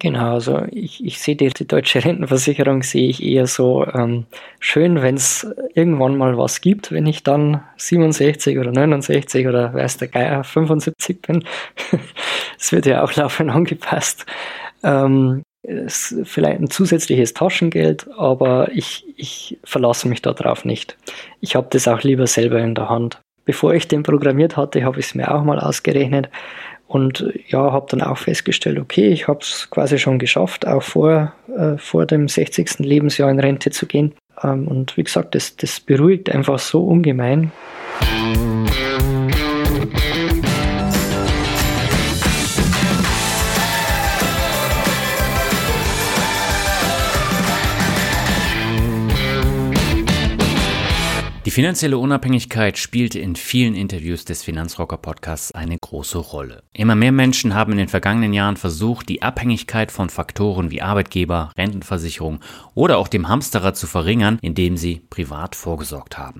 Genau, also ich, ich sehe die, die deutsche Rentenversicherung sehe ich eher so ähm, schön, wenn es irgendwann mal was gibt, wenn ich dann 67 oder 69 oder weiß der Geier 75 bin. Es wird ja auch laufend angepasst. Ähm, ist vielleicht ein zusätzliches Taschengeld, aber ich, ich verlasse mich darauf nicht. Ich habe das auch lieber selber in der Hand. Bevor ich den programmiert hatte, habe ich es mir auch mal ausgerechnet und ja, habe dann auch festgestellt, okay, ich habe es quasi schon geschafft, auch vor, äh, vor dem 60. Lebensjahr in Rente zu gehen. Ähm, und wie gesagt, das, das beruhigt einfach so ungemein. Finanzielle Unabhängigkeit spielte in vielen Interviews des Finanzrocker Podcasts eine große Rolle. Immer mehr Menschen haben in den vergangenen Jahren versucht, die Abhängigkeit von Faktoren wie Arbeitgeber, Rentenversicherung oder auch dem Hamsterrad zu verringern, indem sie privat vorgesorgt haben.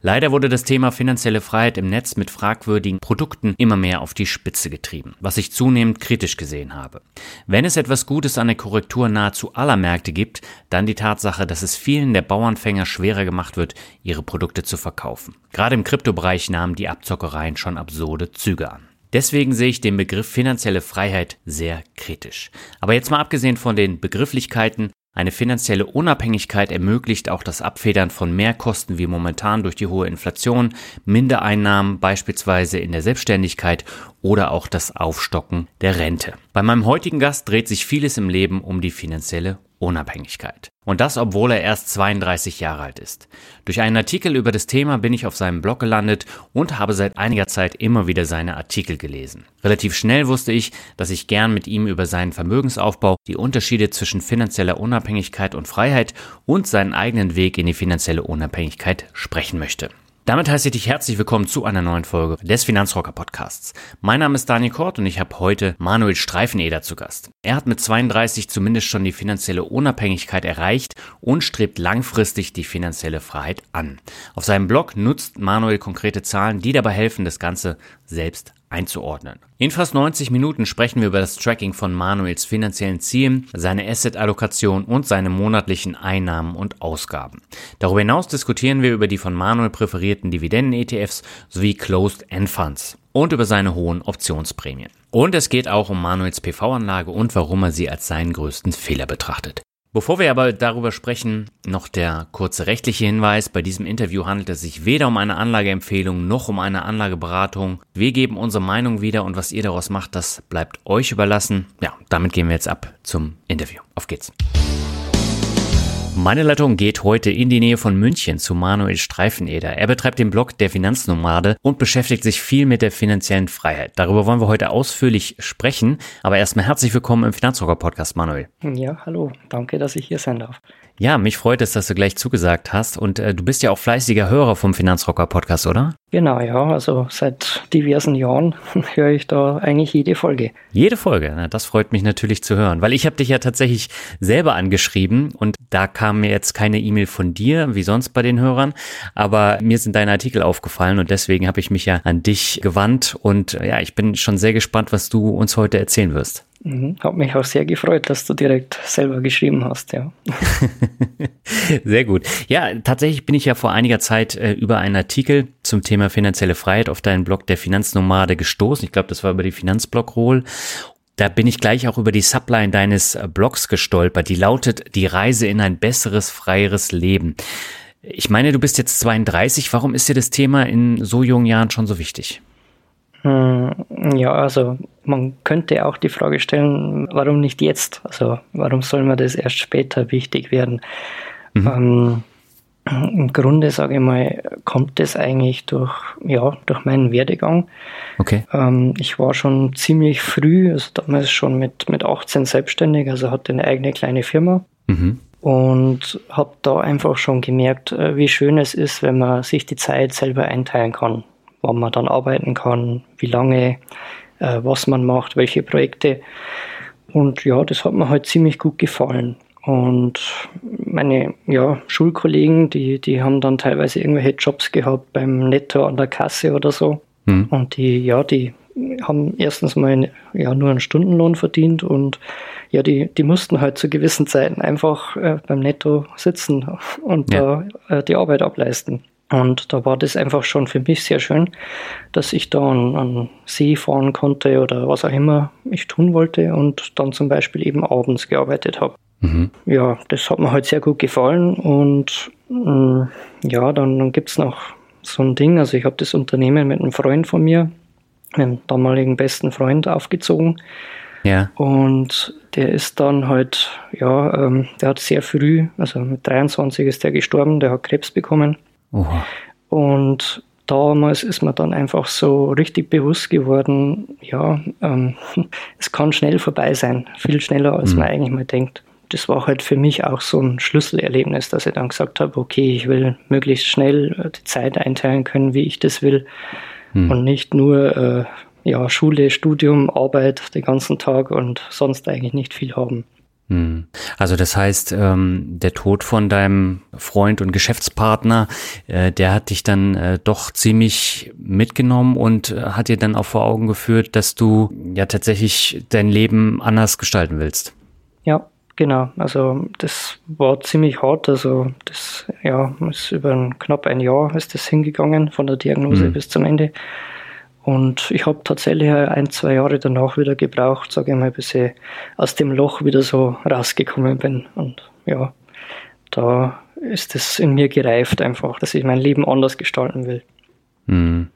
Leider wurde das Thema finanzielle Freiheit im Netz mit fragwürdigen Produkten immer mehr auf die Spitze getrieben, was ich zunehmend kritisch gesehen habe. Wenn es etwas Gutes an der Korrektur nahezu aller Märkte gibt, dann die Tatsache, dass es vielen der Bauernfänger schwerer gemacht wird, ihre Produkte zu verkaufen. Gerade im Kryptobereich nahmen die Abzockereien schon absurde Züge an. Deswegen sehe ich den Begriff finanzielle Freiheit sehr kritisch. Aber jetzt mal abgesehen von den Begrifflichkeiten, eine finanzielle Unabhängigkeit ermöglicht auch das Abfedern von Mehrkosten wie momentan durch die hohe Inflation, Mindereinnahmen beispielsweise in der Selbstständigkeit oder auch das Aufstocken der Rente. Bei meinem heutigen Gast dreht sich vieles im Leben um die finanzielle Unabhängigkeit. Und das, obwohl er erst 32 Jahre alt ist. Durch einen Artikel über das Thema bin ich auf seinem Blog gelandet und habe seit einiger Zeit immer wieder seine Artikel gelesen. Relativ schnell wusste ich, dass ich gern mit ihm über seinen Vermögensaufbau, die Unterschiede zwischen finanzieller Unabhängigkeit und Freiheit und seinen eigenen Weg in die finanzielle Unabhängigkeit sprechen möchte. Damit heiße ich dich herzlich willkommen zu einer neuen Folge des Finanzrocker Podcasts. Mein Name ist Daniel Kort und ich habe heute Manuel Streifeneder zu Gast. Er hat mit 32 zumindest schon die finanzielle Unabhängigkeit erreicht und strebt langfristig die finanzielle Freiheit an. Auf seinem Blog nutzt Manuel konkrete Zahlen, die dabei helfen, das Ganze selbst einzuordnen. In fast 90 Minuten sprechen wir über das Tracking von Manuels finanziellen Zielen, seine Asset-Allokation und seine monatlichen Einnahmen und Ausgaben. Darüber hinaus diskutieren wir über die von Manuel präferierten Dividenden-ETFs sowie Closed-End-Funds und über seine hohen Optionsprämien. Und es geht auch um Manuels PV-Anlage und warum er sie als seinen größten Fehler betrachtet. Bevor wir aber darüber sprechen, noch der kurze rechtliche Hinweis. Bei diesem Interview handelt es sich weder um eine Anlageempfehlung noch um eine Anlageberatung. Wir geben unsere Meinung wieder und was ihr daraus macht, das bleibt euch überlassen. Ja, damit gehen wir jetzt ab zum Interview. Auf geht's. Meine Leitung geht heute in die Nähe von München zu Manuel Streifeneder. Er betreibt den Blog der Finanznomade und beschäftigt sich viel mit der finanziellen Freiheit. Darüber wollen wir heute ausführlich sprechen. Aber erstmal herzlich willkommen im Finanzrocker Podcast, Manuel. Ja, hallo. Danke, dass ich hier sein darf. Ja, mich freut es, dass du gleich zugesagt hast. Und äh, du bist ja auch fleißiger Hörer vom Finanzrocker Podcast, oder? Genau, ja. Also seit diversen Jahren höre ich da eigentlich jede Folge. Jede Folge, na, das freut mich natürlich zu hören, weil ich habe dich ja tatsächlich selber angeschrieben und da kam mir jetzt keine E-Mail von dir, wie sonst bei den Hörern, aber mir sind deine Artikel aufgefallen und deswegen habe ich mich ja an dich gewandt und ja, ich bin schon sehr gespannt, was du uns heute erzählen wirst. Mhm. Hat mich auch sehr gefreut, dass du direkt selber geschrieben hast, ja. sehr gut. Ja, tatsächlich bin ich ja vor einiger Zeit äh, über einen Artikel zum Thema finanzielle Freiheit auf deinen Blog der Finanznomade gestoßen. Ich glaube, das war über die Finanzblog-Roll. Da bin ich gleich auch über die Subline deines äh, Blogs gestolpert. Die lautet Die Reise in ein besseres, freieres Leben. Ich meine, du bist jetzt 32. Warum ist dir das Thema in so jungen Jahren schon so wichtig? Hm, ja, also man könnte auch die Frage stellen, warum nicht jetzt? Also warum soll man das erst später wichtig werden? Mhm. Im Grunde, sage ich mal, kommt das eigentlich durch, ja, durch meinen Werdegang. Okay. Ähm, ich war schon ziemlich früh, also damals schon mit, mit 18 selbstständig, also hatte eine eigene kleine Firma. Mhm. Und habe da einfach schon gemerkt, äh, wie schön es ist, wenn man sich die Zeit selber einteilen kann, wann man dann arbeiten kann, wie lange, äh, was man macht, welche Projekte. Und ja, das hat mir halt ziemlich gut gefallen. Und meine ja, Schulkollegen, die, die haben dann teilweise irgendwelche Jobs gehabt beim Netto an der Kasse oder so. Mhm. Und die, ja, die haben erstens mal ja, nur einen Stundenlohn verdient und ja, die, die mussten halt zu gewissen Zeiten einfach äh, beim Netto sitzen und ja. da äh, die Arbeit ableisten. Und da war das einfach schon für mich sehr schön, dass ich da an, an See fahren konnte oder was auch immer ich tun wollte und dann zum Beispiel eben abends gearbeitet habe. Mhm. Ja, das hat mir halt sehr gut gefallen und mh, mm, ja, dann, dann gibt es noch so ein Ding, also ich habe das Unternehmen mit einem Freund von mir, meinem damaligen besten Freund aufgezogen. Ja. Und der ist dann halt, ja, ähm, der hat sehr früh, also mit 23 ist der gestorben, der hat Krebs bekommen. Oha. Und damals ist mir dann einfach so richtig bewusst geworden, ja, ähm, es kann schnell vorbei sein, viel schneller als mhm. man eigentlich mal denkt. Das war halt für mich auch so ein Schlüsselerlebnis, dass ich dann gesagt habe, okay, ich will möglichst schnell äh, die Zeit einteilen können, wie ich das will mhm. und nicht nur äh, ja, Schule, Studium, Arbeit den ganzen Tag und sonst eigentlich nicht viel haben. Hm. Also das heißt, ähm, der Tod von deinem Freund und Geschäftspartner, äh, der hat dich dann äh, doch ziemlich mitgenommen und äh, hat dir dann auch vor Augen geführt, dass du ja tatsächlich dein Leben anders gestalten willst. Ja, genau. Also das war ziemlich hart. Also das ja ist über ein, knapp ein Jahr ist das hingegangen von der Diagnose hm. bis zum Ende. Und ich habe tatsächlich ein, zwei Jahre danach wieder gebraucht, sage ich mal, bis ich aus dem Loch wieder so rausgekommen bin. Und ja, da ist es in mir gereift einfach, dass ich mein Leben anders gestalten will. Hm.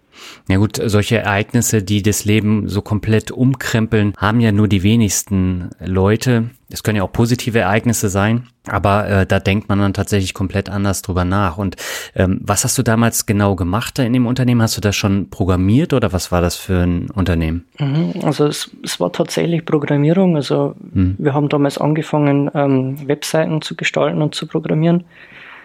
Ja gut, solche Ereignisse, die das Leben so komplett umkrempeln, haben ja nur die wenigsten Leute. Es können ja auch positive Ereignisse sein, aber äh, da denkt man dann tatsächlich komplett anders drüber nach. Und ähm, was hast du damals genau gemacht da in dem Unternehmen? Hast du das schon programmiert oder was war das für ein Unternehmen? Mhm, also es, es war tatsächlich Programmierung. Also hm. wir haben damals angefangen, ähm, Webseiten zu gestalten und zu programmieren.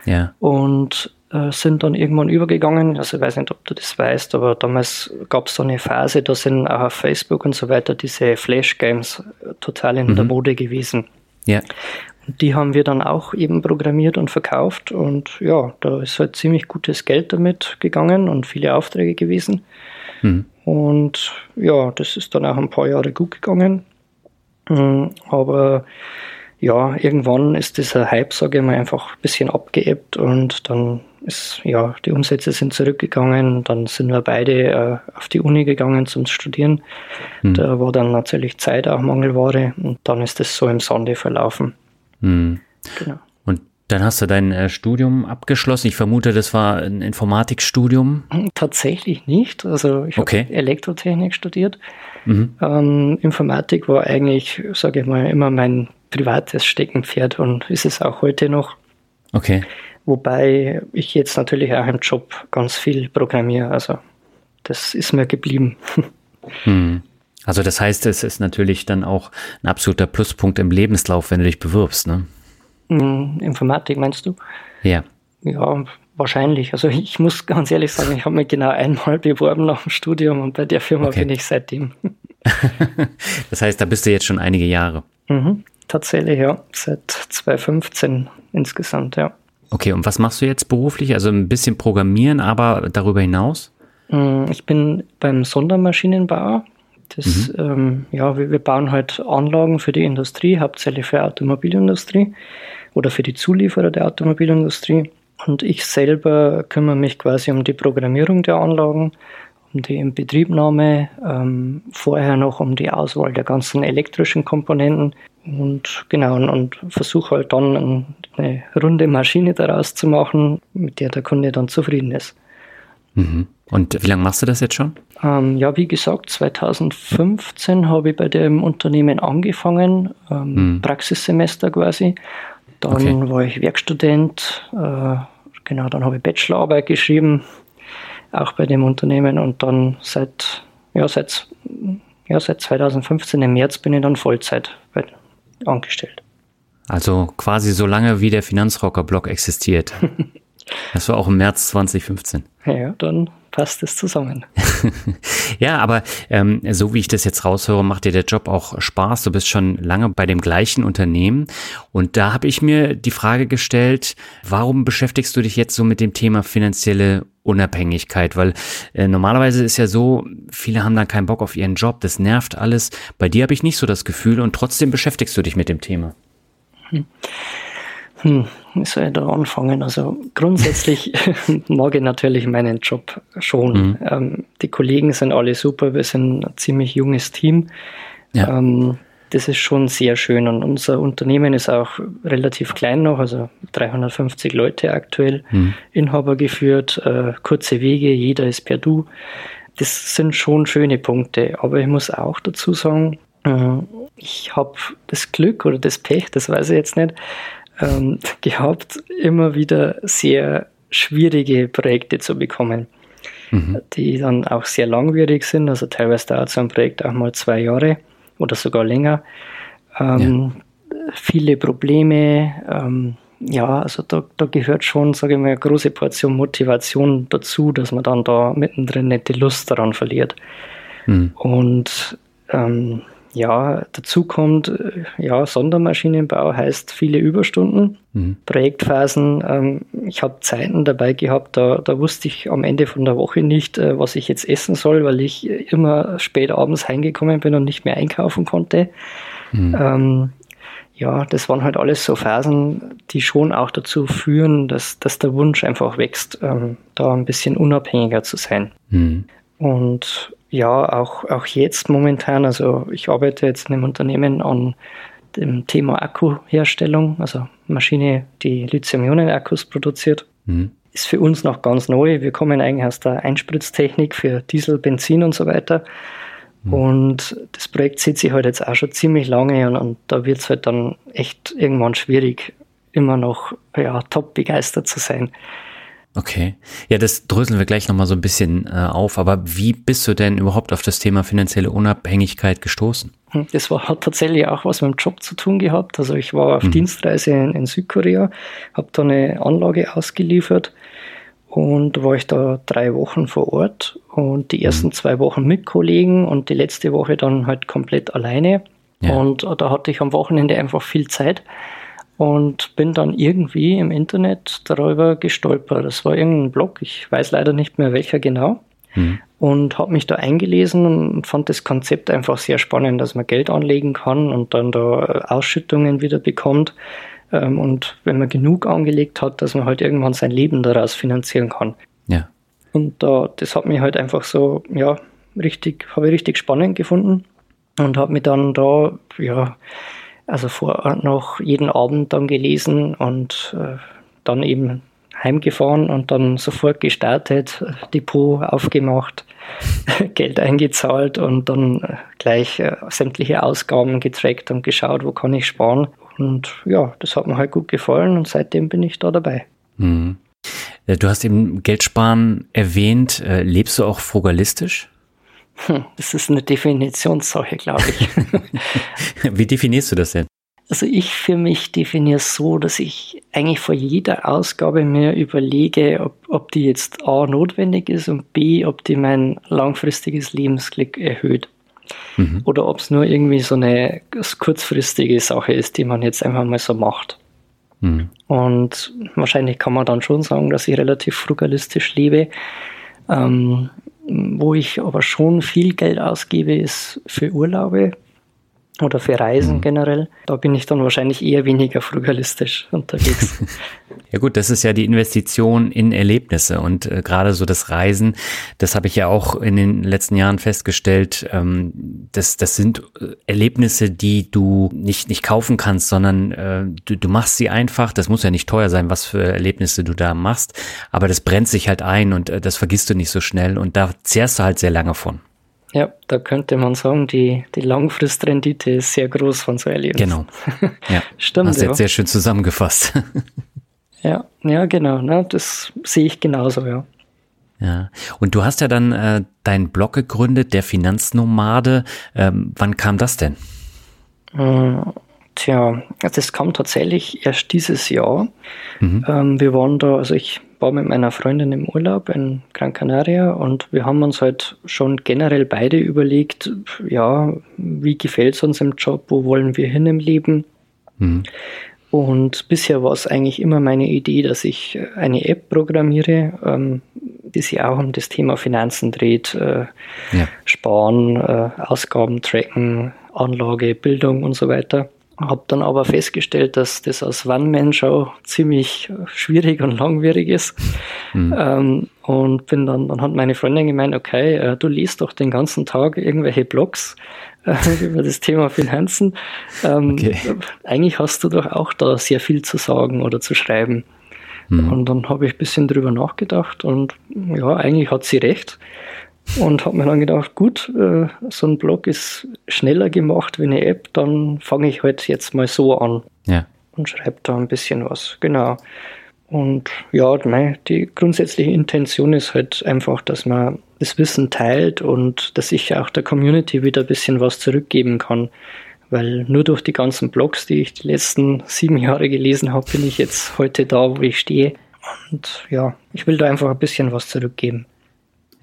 Ja. Und äh, sind dann irgendwann übergegangen. Also ich weiß nicht, ob du das weißt, aber damals gab es so eine Phase, da sind auch auf Facebook und so weiter diese Flash-Games äh, total in mhm. der Mode gewesen. Ja. Und die haben wir dann auch eben programmiert und verkauft und ja, da ist halt ziemlich gutes Geld damit gegangen und viele Aufträge gewesen. Mhm. Und ja, das ist dann auch ein paar Jahre gut gegangen. Mm, aber ja, irgendwann ist dieser Hype, sage ich mal, einfach ein bisschen abgeebbt und dann ist, ja, die Umsätze sind zurückgegangen. Dann sind wir beide äh, auf die Uni gegangen zum Studieren. Hm. Da war dann natürlich Zeit auch Mangelware und dann ist es so im Sande verlaufen. Hm. Genau. Und dann hast du dein äh, Studium abgeschlossen. Ich vermute, das war ein Informatikstudium. Tatsächlich nicht. Also ich okay. habe Elektrotechnik studiert. Mhm. Ähm, Informatik war eigentlich, sage ich mal, immer mein privates Steckenpferd und ist es auch heute noch. Okay. Wobei ich jetzt natürlich auch im Job ganz viel programmiere. Also das ist mir geblieben. Hm. Also das heißt, es ist natürlich dann auch ein absoluter Pluspunkt im Lebenslauf, wenn du dich bewirbst, ne? Hm, Informatik meinst du? Ja. Ja, wahrscheinlich. Also ich muss ganz ehrlich sagen, ich habe mich genau einmal beworben nach dem Studium und bei der Firma okay. bin ich seitdem. das heißt, da bist du jetzt schon einige Jahre. Mhm, tatsächlich, ja. Seit 2015 insgesamt, ja. Okay, und was machst du jetzt beruflich? Also ein bisschen Programmieren, aber darüber hinaus? Mm, ich bin beim Sondermaschinenbau. Das, mhm. ähm, ja, wir, wir, bauen halt Anlagen für die Industrie, hauptsächlich für die Automobilindustrie oder für die Zulieferer der Automobilindustrie. Und ich selber kümmere mich quasi um die Programmierung der Anlagen, um die Inbetriebnahme, ähm, vorher noch um die Auswahl der ganzen elektrischen Komponenten und genau, und, und versuche halt dann eine runde Maschine daraus zu machen, mit der der Kunde dann zufrieden ist. Mhm. Und wie lange machst du das jetzt schon? Ähm, ja, wie gesagt, 2015 habe ich bei dem Unternehmen angefangen, ähm, mhm. Praxissemester quasi. Dann okay. war ich Werkstudent, äh, genau, dann habe ich Bachelorarbeit geschrieben, auch bei dem Unternehmen und dann seit, ja, seit, ja, seit 2015 im März bin ich dann Vollzeit bei, angestellt. Also quasi so lange wie der Finanzrocker-Blog existiert. Das war auch im März 2015. Ja, dann passt es zusammen. ja, aber ähm, so wie ich das jetzt raushöre, macht dir der Job auch Spaß. Du bist schon lange bei dem gleichen Unternehmen. Und da habe ich mir die Frage gestellt, warum beschäftigst du dich jetzt so mit dem Thema finanzielle Unabhängigkeit? Weil äh, normalerweise ist ja so, viele haben dann keinen Bock auf ihren Job, das nervt alles. Bei dir habe ich nicht so das Gefühl und trotzdem beschäftigst du dich mit dem Thema. Hm. Hm, wie soll ich da anfangen? Also grundsätzlich mag ich natürlich meinen Job schon. Mhm. Ähm, die Kollegen sind alle super, wir sind ein ziemlich junges Team. Ja. Ähm, das ist schon sehr schön und unser Unternehmen ist auch relativ klein noch, also 350 Leute aktuell, mhm. Inhaber geführt, äh, kurze Wege, jeder ist per Du. Das sind schon schöne Punkte, aber ich muss auch dazu sagen, äh, ich habe das Glück oder das Pech, das weiß ich jetzt nicht, ähm, gehabt, immer wieder sehr schwierige Projekte zu bekommen, mhm. die dann auch sehr langwierig sind. Also teilweise dauert so ein Projekt auch mal zwei Jahre oder sogar länger. Ähm, ja. Viele Probleme. Ähm, ja, also da, da gehört schon, sage ich mal, eine große Portion Motivation dazu, dass man dann da mittendrin nicht die Lust daran verliert. Mhm. Und ähm, ja, dazu kommt, äh, ja, Sondermaschinenbau heißt viele Überstunden, mhm. Projektphasen. Ähm, ich habe Zeiten dabei gehabt, da, da wusste ich am Ende von der Woche nicht, äh, was ich jetzt essen soll, weil ich immer spät abends heimgekommen bin und nicht mehr einkaufen konnte. Mhm. Ähm, ja, das waren halt alles so Phasen, die schon auch dazu führen, dass, dass der Wunsch einfach wächst, ähm, da ein bisschen unabhängiger zu sein. Mhm. Und ja, auch, auch jetzt momentan, also ich arbeite jetzt in einem Unternehmen an dem Thema Akkuherstellung, also Maschine, die Lithium-Ionen-Akkus produziert. Mhm. Ist für uns noch ganz neu. Wir kommen eigentlich aus der Einspritztechnik für Diesel, Benzin und so weiter. Mhm. Und das Projekt zieht sich halt jetzt auch schon ziemlich lange und, und da wird es halt dann echt irgendwann schwierig, immer noch ja, top begeistert zu sein. Okay. Ja, das dröseln wir gleich nochmal so ein bisschen äh, auf. Aber wie bist du denn überhaupt auf das Thema finanzielle Unabhängigkeit gestoßen? Hm, das war, hat tatsächlich auch was mit dem Job zu tun gehabt. Also ich war auf mhm. Dienstreise in, in Südkorea, habe da eine Anlage ausgeliefert und war ich da drei Wochen vor Ort und die ersten mhm. zwei Wochen mit Kollegen und die letzte Woche dann halt komplett alleine. Ja. Und da hatte ich am Wochenende einfach viel Zeit und bin dann irgendwie im Internet darüber gestolpert. Das war irgendein Blog, ich weiß leider nicht mehr welcher genau. Mhm. Und habe mich da eingelesen und fand das Konzept einfach sehr spannend, dass man Geld anlegen kann und dann da Ausschüttungen wieder bekommt. Ähm, und wenn man genug angelegt hat, dass man halt irgendwann sein Leben daraus finanzieren kann. Ja. Und da, das hat mich halt einfach so, ja, richtig, habe ich richtig spannend gefunden und habe mich dann da, ja, also vor noch jeden Abend dann gelesen und äh, dann eben heimgefahren und dann sofort gestartet, Depot aufgemacht, Geld eingezahlt und dann äh, gleich äh, sämtliche Ausgaben getrackt und geschaut, wo kann ich sparen. Und ja, das hat mir halt gut gefallen und seitdem bin ich da dabei. Mhm. Äh, du hast eben Geldsparen erwähnt. Äh, lebst du auch frugalistisch? Hm, das ist eine Definitionssache, glaube ich. Wie definierst du das denn? Also ich für mich definiere es so, dass ich eigentlich vor jeder Ausgabe mir überlege, ob, ob die jetzt A notwendig ist und B, ob die mein langfristiges Lebensglück erhöht. Mhm. Oder ob es nur irgendwie so eine kurzfristige Sache ist, die man jetzt einfach mal so macht. Mhm. Und wahrscheinlich kann man dann schon sagen, dass ich relativ frugalistisch lebe. Ähm, wo ich aber schon viel Geld ausgebe, ist für Urlaube oder für Reisen mhm. generell. Da bin ich dann wahrscheinlich eher weniger frugalistisch unterwegs. Ja gut, das ist ja die Investition in Erlebnisse und äh, gerade so das Reisen, das habe ich ja auch in den letzten Jahren festgestellt, ähm, das, das sind äh, Erlebnisse, die du nicht, nicht kaufen kannst, sondern äh, du, du machst sie einfach. Das muss ja nicht teuer sein, was für Erlebnisse du da machst, aber das brennt sich halt ein und äh, das vergisst du nicht so schnell und da zehrst du halt sehr lange von. Ja, da könnte man sagen, die, die Langfristrendite ist sehr groß von so Erlebnissen. Genau. Ja, stimmt. Hast du ja. jetzt sehr schön zusammengefasst. Ja, ja, genau. Ne? Das sehe ich genauso, ja. Ja, und du hast ja dann äh, deinen Blog gegründet, der Finanznomade. Ähm, wann kam das denn? Tja, das kam tatsächlich erst dieses Jahr. Mhm. Ähm, wir waren da, also ich war mit meiner Freundin im Urlaub in Gran Canaria und wir haben uns halt schon generell beide überlegt, ja, wie gefällt es uns im Job, wo wollen wir hin im Leben? Mhm. Und bisher war es eigentlich immer meine Idee, dass ich eine App programmiere, ähm, die sich auch um das Thema Finanzen dreht. Äh, ja. Sparen, äh, Ausgaben tracken, Anlage, Bildung und so weiter. Habe dann aber festgestellt, dass das als One-Man-Show ziemlich schwierig und langwierig ist. Mhm. Ähm, und bin dann, dann hat meine Freundin gemeint, okay, äh, du liest doch den ganzen Tag irgendwelche Blogs über das Thema Finanzen. Ähm, okay. Eigentlich hast du doch auch da sehr viel zu sagen oder zu schreiben. Mhm. Und dann habe ich ein bisschen drüber nachgedacht und ja, eigentlich hat sie recht. Und habe mir dann gedacht, gut, äh, so ein Blog ist schneller gemacht wie eine App, dann fange ich halt jetzt mal so an. Ja. Und schreibe da ein bisschen was. Genau. Und ja, die grundsätzliche Intention ist halt einfach, dass man das Wissen teilt und dass ich auch der Community wieder ein bisschen was zurückgeben kann. Weil nur durch die ganzen Blogs, die ich die letzten sieben Jahre gelesen habe, bin ich jetzt heute da, wo ich stehe. Und ja, ich will da einfach ein bisschen was zurückgeben.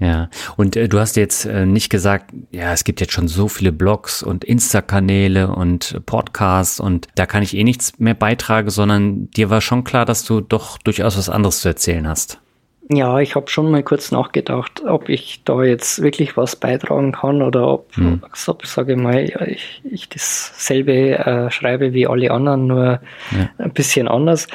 Ja, und äh, du hast jetzt äh, nicht gesagt, ja, es gibt jetzt schon so viele Blogs und Insta-Kanäle und Podcasts und da kann ich eh nichts mehr beitragen, sondern dir war schon klar, dass du doch durchaus was anderes zu erzählen hast. Ja, ich habe schon mal kurz nachgedacht, ob ich da jetzt wirklich was beitragen kann oder ob, hm. ob sage mal, ich, ich dasselbe äh, schreibe wie alle anderen, nur ja. ein bisschen anders.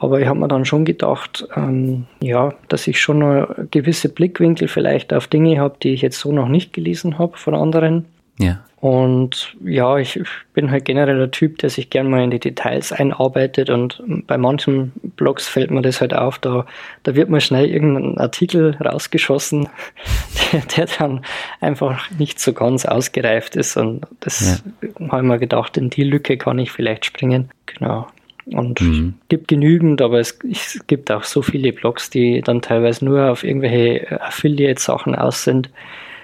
Aber ich habe mir dann schon gedacht, ähm, ja, dass ich schon eine gewisse Blickwinkel vielleicht auf Dinge habe, die ich jetzt so noch nicht gelesen habe von anderen. Ja. Und ja, ich bin halt generell der Typ, der sich gern mal in die Details einarbeitet und bei manchen Blogs fällt mir das halt auf, da, da wird mal schnell irgendein Artikel rausgeschossen, der, der dann einfach nicht so ganz ausgereift ist und das ja. habe ich mir gedacht, in die Lücke kann ich vielleicht springen. Genau. Und mhm. gibt genügend, aber es, es, gibt auch so viele Blogs, die dann teilweise nur auf irgendwelche Affiliate-Sachen aus sind.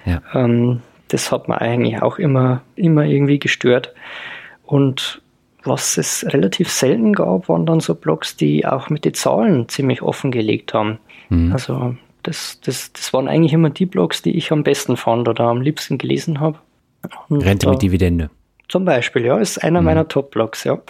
Ja. Ähm, das hat man eigentlich auch immer, immer irgendwie gestört. Und was es relativ selten gab, waren dann so Blogs, die auch mit den Zahlen ziemlich offengelegt haben. Mhm. Also das, das, das waren eigentlich immer die Blogs, die ich am besten fand oder am liebsten gelesen habe. Rente mit Dividende. Zum Beispiel, ja, ist einer mhm. meiner Top-Blogs, ja.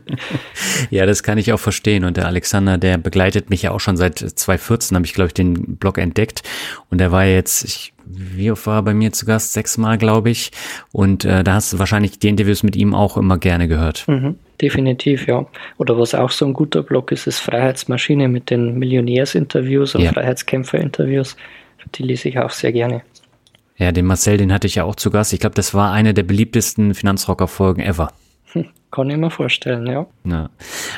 ja, das kann ich auch verstehen. Und der Alexander, der begleitet mich ja auch schon seit 2014, habe ich, glaube ich, den Blog entdeckt. Und er war jetzt, ich, wie oft war er bei mir zu Gast? Sechsmal, glaube ich. Und äh, da hast du wahrscheinlich die Interviews mit ihm auch immer gerne gehört. Mhm, definitiv, ja. Oder was auch so ein guter Blog ist, ist Freiheitsmaschine mit den Millionärsinterviews und ja. Freiheitskämpferinterviews. Die lese ich auch sehr gerne. Ja, den Marcel, den hatte ich ja auch zu Gast. Ich glaube, das war eine der beliebtesten Finanzrocker-Folgen ever. Kann ich mir vorstellen, ja. ja.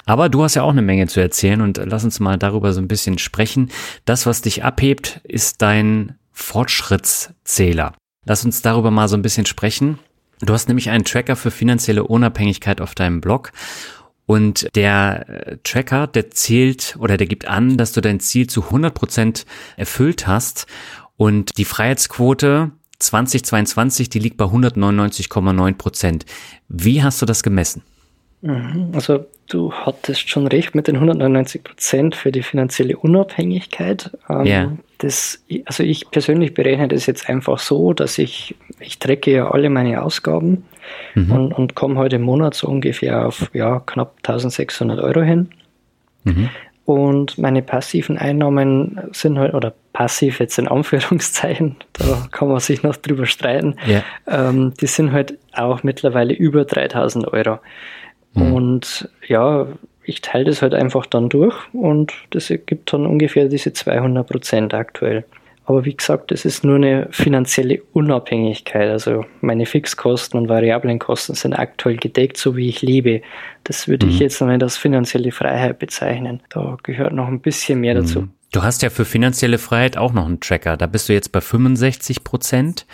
Aber du hast ja auch eine Menge zu erzählen und lass uns mal darüber so ein bisschen sprechen. Das, was dich abhebt, ist dein Fortschrittszähler. Lass uns darüber mal so ein bisschen sprechen. Du hast nämlich einen Tracker für finanzielle Unabhängigkeit auf deinem Blog und der äh, Tracker, der zählt oder der gibt an, dass du dein Ziel zu 100 Prozent erfüllt hast und die Freiheitsquote 2022, die liegt bei 199,9 Prozent. Wie hast du das gemessen? Mhm. Also du hattest schon recht mit den 199 Prozent für die finanzielle Unabhängigkeit. Ähm, ja. Das, also ich persönlich berechne das jetzt einfach so, dass ich, ich trecke ja alle meine Ausgaben mhm. und, und komme heute im Monat so ungefähr auf ja, knapp 1600 Euro hin. Mhm. Und meine passiven Einnahmen sind halt, oder passiv jetzt in Anführungszeichen, da kann man sich noch drüber streiten, yeah. ähm, die sind halt auch mittlerweile über 3000 Euro. Mhm. Und ja, ich teile das halt einfach dann durch und das ergibt dann ungefähr diese 200 Prozent aktuell. Aber wie gesagt, das ist nur eine finanzielle Unabhängigkeit. Also meine Fixkosten und variablen Kosten sind aktuell gedeckt, so wie ich lebe. Das würde mhm. ich jetzt noch nicht als finanzielle Freiheit bezeichnen. Da gehört noch ein bisschen mehr mhm. dazu. Du hast ja für finanzielle Freiheit auch noch einen Tracker. Da bist du jetzt bei 65 Prozent.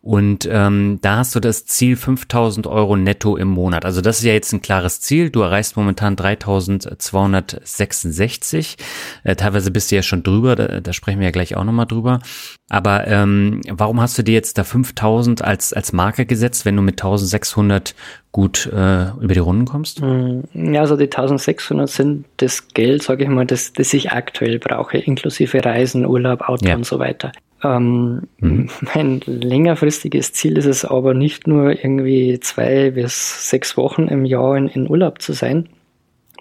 Und ähm, da hast du das Ziel 5000 Euro netto im Monat. Also das ist ja jetzt ein klares Ziel. Du erreichst momentan 3266. Äh, teilweise bist du ja schon drüber, da, da sprechen wir ja gleich auch nochmal drüber. Aber ähm, warum hast du dir jetzt da 5000 als, als Marke gesetzt, wenn du mit 1600 gut äh, über die Runden kommst? Hm, ja, also die 1600 sind das Geld, sage ich mal, das, das ich aktuell brauche, inklusive Reisen, Urlaub, Auto ja. und so weiter. Ähm, mhm. Mein längerfristiges Ziel ist es aber nicht nur irgendwie zwei bis sechs Wochen im Jahr in, in Urlaub zu sein.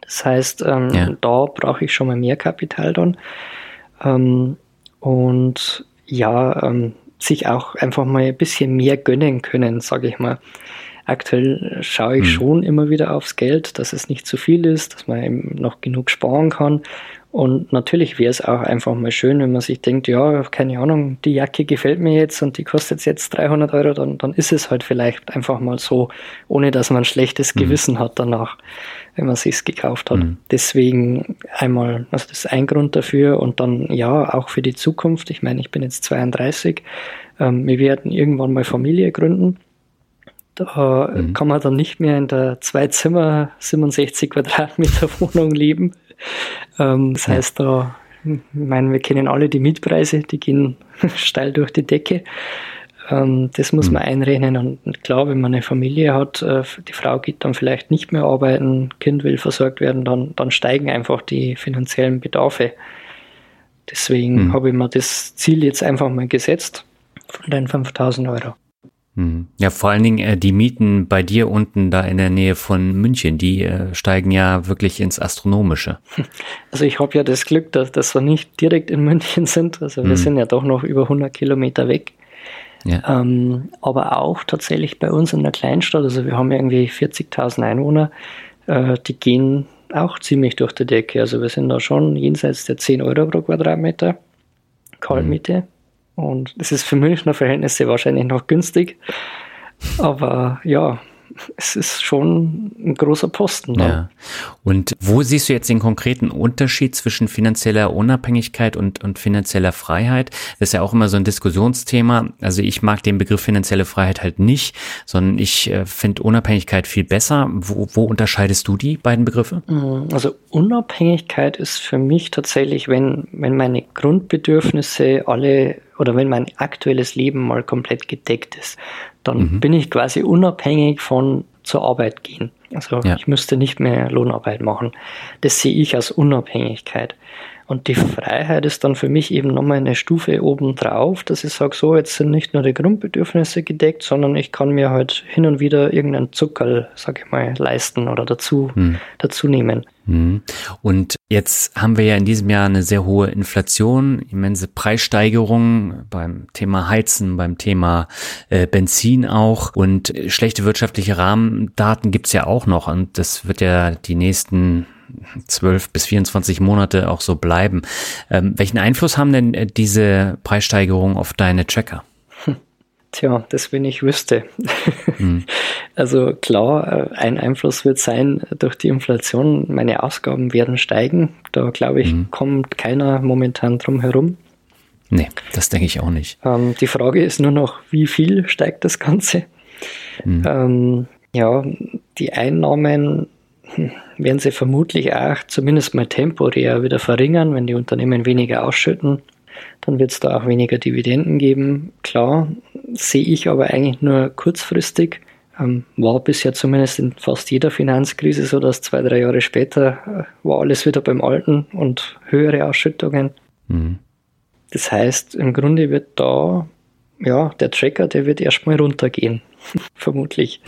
Das heißt, ähm, ja. da brauche ich schon mal mehr Kapital dann. Ähm, und ja, ähm, sich auch einfach mal ein bisschen mehr gönnen können, sage ich mal. Aktuell schaue ich mhm. schon immer wieder aufs Geld, dass es nicht zu viel ist, dass man eben noch genug sparen kann. Und natürlich wäre es auch einfach mal schön, wenn man sich denkt, ja, keine Ahnung, die Jacke gefällt mir jetzt und die kostet jetzt 300 Euro, dann, dann ist es halt vielleicht einfach mal so, ohne dass man ein schlechtes mhm. Gewissen hat danach, wenn man sich's gekauft hat. Mhm. Deswegen einmal, also das ist ein Grund dafür und dann ja, auch für die Zukunft. Ich meine, ich bin jetzt 32, ähm, wir werden irgendwann mal Familie gründen. Da mhm. kann man dann nicht mehr in der zwei Zimmer 67 Quadratmeter Wohnung leben ähm, das ja. heißt, da, ich meine, wir kennen alle die Mietpreise, die gehen steil durch die Decke. Ähm, das muss mhm. man einrechnen. Und klar, wenn man eine Familie hat, äh, die Frau geht dann vielleicht nicht mehr arbeiten, Kind will versorgt werden, dann, dann steigen einfach die finanziellen Bedarfe. Deswegen mhm. habe ich mir das Ziel jetzt einfach mal gesetzt von den 5000 Euro. Mhm. Ja, vor allen Dingen äh, die Mieten bei dir unten da in der Nähe von München, die äh, steigen ja wirklich ins Astronomische. Also ich habe ja das Glück, dass, dass wir nicht direkt in München sind. Also wir mhm. sind ja doch noch über 100 Kilometer weg. Ja. Ähm, aber auch tatsächlich bei uns in der Kleinstadt, also wir haben irgendwie 40.000 Einwohner, äh, die gehen auch ziemlich durch die Decke. Also wir sind da schon jenseits der 10 Euro pro Quadratmeter Kaltmiete. Mhm. Und es ist für Münchner Verhältnisse wahrscheinlich noch günstig. Aber ja, es ist schon ein großer Posten. Ne? Ja. Und wo siehst du jetzt den konkreten Unterschied zwischen finanzieller Unabhängigkeit und, und finanzieller Freiheit? Das ist ja auch immer so ein Diskussionsthema. Also ich mag den Begriff finanzielle Freiheit halt nicht, sondern ich äh, finde Unabhängigkeit viel besser. Wo, wo unterscheidest du die beiden Begriffe? Mm, also Unabhängigkeit ist für mich tatsächlich, wenn, wenn meine Grundbedürfnisse alle oder wenn mein aktuelles Leben mal komplett gedeckt ist, dann mhm. bin ich quasi unabhängig von zur Arbeit gehen. Also ja. ich müsste nicht mehr Lohnarbeit machen. Das sehe ich als Unabhängigkeit. Und die Freiheit ist dann für mich eben nochmal eine Stufe oben drauf, dass ich sage, so, jetzt sind nicht nur die Grundbedürfnisse gedeckt, sondern ich kann mir halt hin und wieder irgendeinen Zuckerl, sag ich mal, leisten oder dazu, hm. dazu nehmen. Hm. Und jetzt haben wir ja in diesem Jahr eine sehr hohe Inflation, immense Preissteigerungen beim Thema Heizen, beim Thema äh, Benzin auch und schlechte wirtschaftliche Rahmendaten gibt's ja auch noch und das wird ja die nächsten 12 bis 24 Monate auch so bleiben. Ähm, welchen Einfluss haben denn äh, diese Preissteigerungen auf deine Tracker? Tja, das wenn ich wüsste. Hm. Also klar, äh, ein Einfluss wird sein durch die Inflation, meine Ausgaben werden steigen. Da glaube ich, hm. kommt keiner momentan drum herum. Nee, das denke ich auch nicht. Ähm, die Frage ist nur noch, wie viel steigt das Ganze? Hm. Ähm, ja, die Einnahmen werden sie vermutlich auch zumindest mal temporär wieder verringern, wenn die Unternehmen weniger ausschütten. Dann wird es da auch weniger Dividenden geben. Klar, sehe ich aber eigentlich nur kurzfristig. Ähm, war bisher zumindest in fast jeder Finanzkrise so, dass zwei, drei Jahre später äh, war alles wieder beim Alten und höhere Ausschüttungen. Mhm. Das heißt, im Grunde wird da, ja, der Tracker, der wird erstmal runtergehen, vermutlich.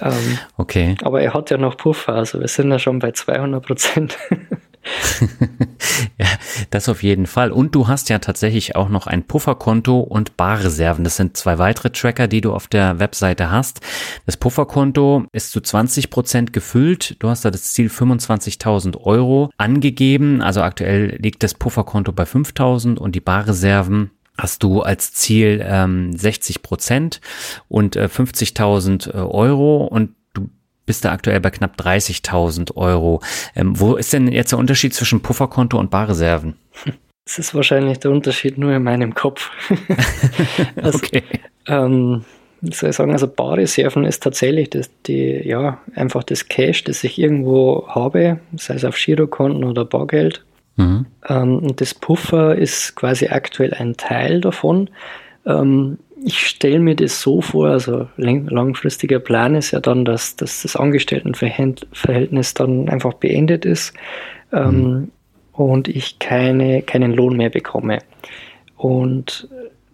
Ähm, okay. Aber er hat ja noch Puffer, also wir sind ja schon bei 200 Prozent. ja, das auf jeden Fall. Und du hast ja tatsächlich auch noch ein Pufferkonto und Barreserven. Das sind zwei weitere Tracker, die du auf der Webseite hast. Das Pufferkonto ist zu 20 Prozent gefüllt. Du hast da das Ziel 25.000 Euro angegeben. Also aktuell liegt das Pufferkonto bei 5.000 und die Barreserven hast du als Ziel ähm, 60 Prozent und äh, 50.000 äh, Euro und du bist da aktuell bei knapp 30.000 Euro. Ähm, wo ist denn jetzt der Unterschied zwischen Pufferkonto und Barreserven? Das ist wahrscheinlich der Unterschied nur in meinem Kopf. also, okay. Ähm, soll ich sagen, also Barreserven ist tatsächlich das, die, ja, einfach das Cash, das ich irgendwo habe, sei es auf Girokonten oder Bargeld. Mhm. Ähm, und das Puffer ist quasi aktuell ein Teil davon. Ähm, ich stelle mir das so vor, also langfristiger Plan ist ja dann, dass, dass das Angestelltenverhältnis dann einfach beendet ist ähm, mhm. und ich keine, keinen Lohn mehr bekomme. Und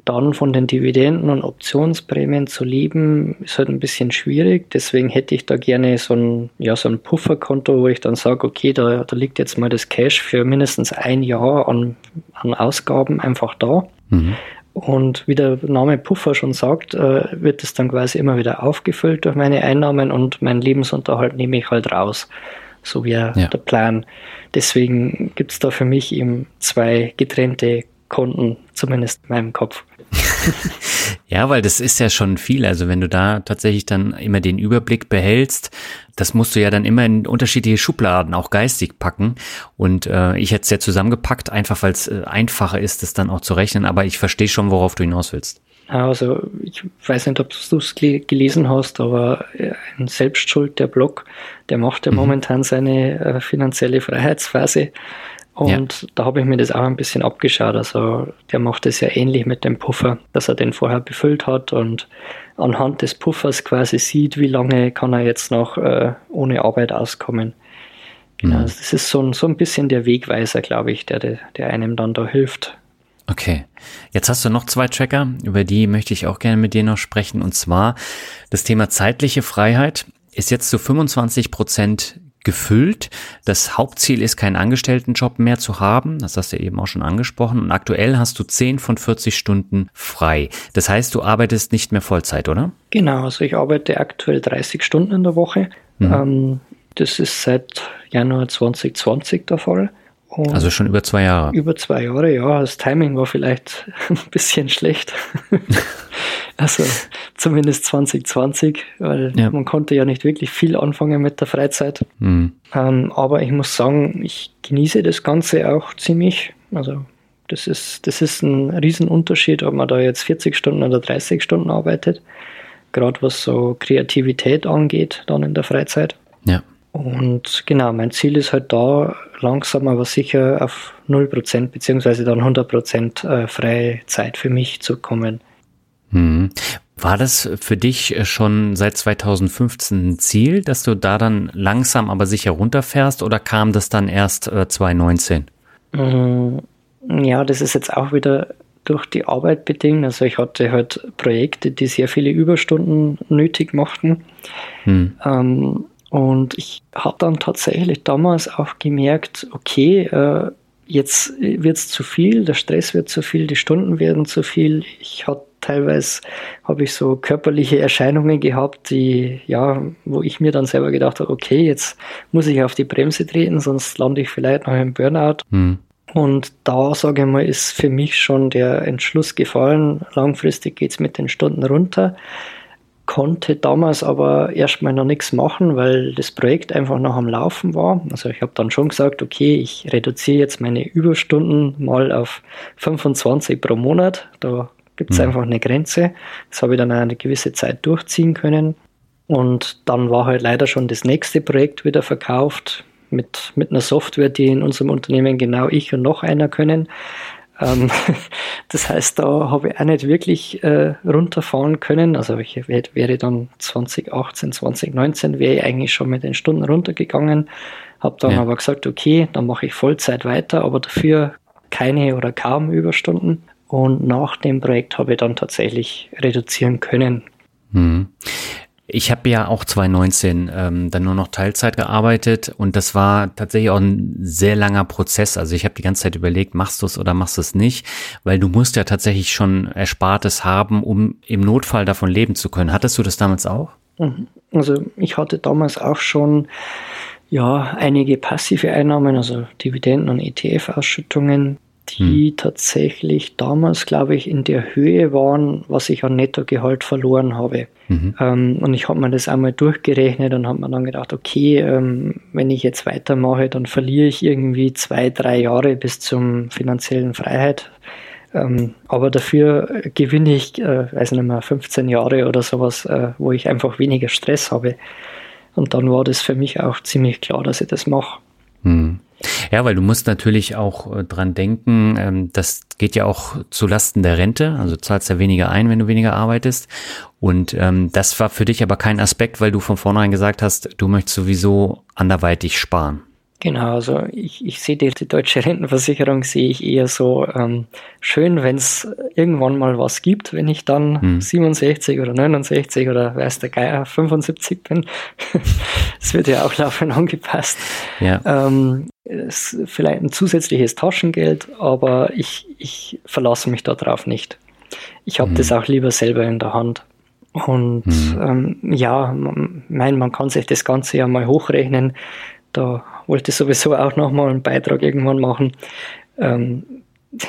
dann von den Dividenden und Optionsprämien zu leben, ist halt ein bisschen schwierig. Deswegen hätte ich da gerne so ein, ja, so ein Pufferkonto, wo ich dann sage, okay, da, da liegt jetzt mal das Cash für mindestens ein Jahr an, an Ausgaben einfach da. Mhm. Und wie der Name Puffer schon sagt, äh, wird es dann quasi immer wieder aufgefüllt durch meine Einnahmen und meinen Lebensunterhalt nehme ich halt raus. So wie ja. der Plan. Deswegen gibt es da für mich eben zwei getrennte Konten, zumindest in meinem Kopf. ja, weil das ist ja schon viel. Also wenn du da tatsächlich dann immer den Überblick behältst, das musst du ja dann immer in unterschiedliche Schubladen auch geistig packen. Und äh, ich hätte es ja zusammengepackt, einfach weil es äh, einfacher ist, das dann auch zu rechnen. Aber ich verstehe schon, worauf du hinaus willst. Also ich weiß nicht, ob du es gelesen hast, aber äh, ein Selbstschuld, der Blog, der macht ja mhm. momentan seine äh, finanzielle Freiheitsphase. Und ja. da habe ich mir das auch ein bisschen abgeschaut. Also der macht es ja ähnlich mit dem Puffer, dass er den vorher befüllt hat und anhand des Puffers quasi sieht, wie lange kann er jetzt noch äh, ohne Arbeit auskommen. Genau, mhm. also das ist so ein, so ein bisschen der Wegweiser, glaube ich, der, der einem dann da hilft. Okay, jetzt hast du noch zwei Tracker, über die möchte ich auch gerne mit dir noch sprechen. Und zwar das Thema zeitliche Freiheit ist jetzt zu 25 Prozent gefüllt. Das Hauptziel ist, keinen Angestelltenjob mehr zu haben. Das hast du eben auch schon angesprochen. Und aktuell hast du 10 von 40 Stunden frei. Das heißt, du arbeitest nicht mehr Vollzeit, oder? Genau, also ich arbeite aktuell 30 Stunden in der Woche. Mhm. Ähm, das ist seit Januar 2020 der Fall. Und also schon über zwei Jahre. Über zwei Jahre, ja. Das Timing war vielleicht ein bisschen schlecht. also zumindest 2020, weil ja. man konnte ja nicht wirklich viel anfangen mit der Freizeit. Mhm. Ähm, aber ich muss sagen, ich genieße das Ganze auch ziemlich. Also das ist, das ist ein Riesenunterschied, ob man da jetzt 40 Stunden oder 30 Stunden arbeitet. Gerade was so Kreativität angeht, dann in der Freizeit. Ja. Und genau, mein Ziel ist halt da, langsam aber sicher auf 0% beziehungsweise dann 100% äh, freie Zeit für mich zu kommen. Hm. War das für dich schon seit 2015 ein Ziel, dass du da dann langsam aber sicher runterfährst oder kam das dann erst äh, 2019? Mm, ja, das ist jetzt auch wieder durch die Arbeit bedingt. Also ich hatte halt Projekte, die sehr viele Überstunden nötig machten. Hm. Ähm, und ich habe dann tatsächlich damals auch gemerkt, okay, äh, jetzt wird es zu viel, der Stress wird zu viel, die Stunden werden zu viel. Ich hatte teilweise habe ich so körperliche Erscheinungen gehabt, die, ja, wo ich mir dann selber gedacht habe, okay, jetzt muss ich auf die Bremse treten, sonst lande ich vielleicht noch im Burnout. Hm. Und da, sage ich mal, ist für mich schon der Entschluss gefallen, langfristig geht es mit den Stunden runter. Konnte damals aber erstmal noch nichts machen, weil das Projekt einfach noch am Laufen war. Also ich habe dann schon gesagt, okay, ich reduziere jetzt meine Überstunden mal auf 25 pro Monat. Da gibt es mhm. einfach eine Grenze. Das habe ich dann eine gewisse Zeit durchziehen können. Und dann war halt leider schon das nächste Projekt wieder verkauft mit, mit einer Software, die in unserem Unternehmen genau ich und noch einer können. Ähm, das heißt, da habe ich auch nicht wirklich äh, runterfahren können. Also ich wäre dann 2018, 2019 wäre ich eigentlich schon mit den Stunden runtergegangen. Habe dann ja. aber gesagt, okay, dann mache ich Vollzeit weiter, aber dafür keine oder kaum Überstunden. Und nach dem Projekt habe ich dann tatsächlich reduzieren können. Hm. Ich habe ja auch 2019 ähm, dann nur noch Teilzeit gearbeitet und das war tatsächlich auch ein sehr langer Prozess. Also ich habe die ganze Zeit überlegt, machst du es oder machst du es nicht, weil du musst ja tatsächlich schon Erspartes haben, um im Notfall davon leben zu können. Hattest du das damals auch? Mhm. Also ich hatte damals auch schon ja einige passive Einnahmen, also Dividenden und ETF-Ausschüttungen die hm. tatsächlich damals, glaube ich, in der Höhe waren, was ich an Nettogehalt verloren habe. Mhm. Ähm, und ich habe mir das einmal durchgerechnet und habe mir dann gedacht, okay, ähm, wenn ich jetzt weitermache, dann verliere ich irgendwie zwei, drei Jahre bis zum finanziellen Freiheit. Ähm, aber dafür gewinne ich, äh, weiß nicht mehr, 15 Jahre oder sowas, äh, wo ich einfach weniger Stress habe. Und dann war das für mich auch ziemlich klar, dass ich das mache. Mhm. Ja, weil du musst natürlich auch äh, dran denken, ähm, das geht ja auch zu Lasten der Rente, also zahlst ja weniger ein, wenn du weniger arbeitest. Und ähm, das war für dich aber kein Aspekt, weil du von vornherein gesagt hast, du möchtest sowieso anderweitig sparen. Genau, also ich, ich sehe die, die deutsche Rentenversicherung sehe ich eher so ähm, schön, wenn es irgendwann mal was gibt, wenn ich dann hm. 67 oder 69 oder weiß der Geier 75 bin. Es wird ja auch laufend angepasst. Ja. Ähm, ist vielleicht ein zusätzliches Taschengeld, aber ich, ich verlasse mich darauf nicht. Ich habe hm. das auch lieber selber in der Hand. Und hm. ähm, ja, man, mein, man kann sich das Ganze ja mal hochrechnen da wollte sowieso auch nochmal einen Beitrag irgendwann machen. Ähm,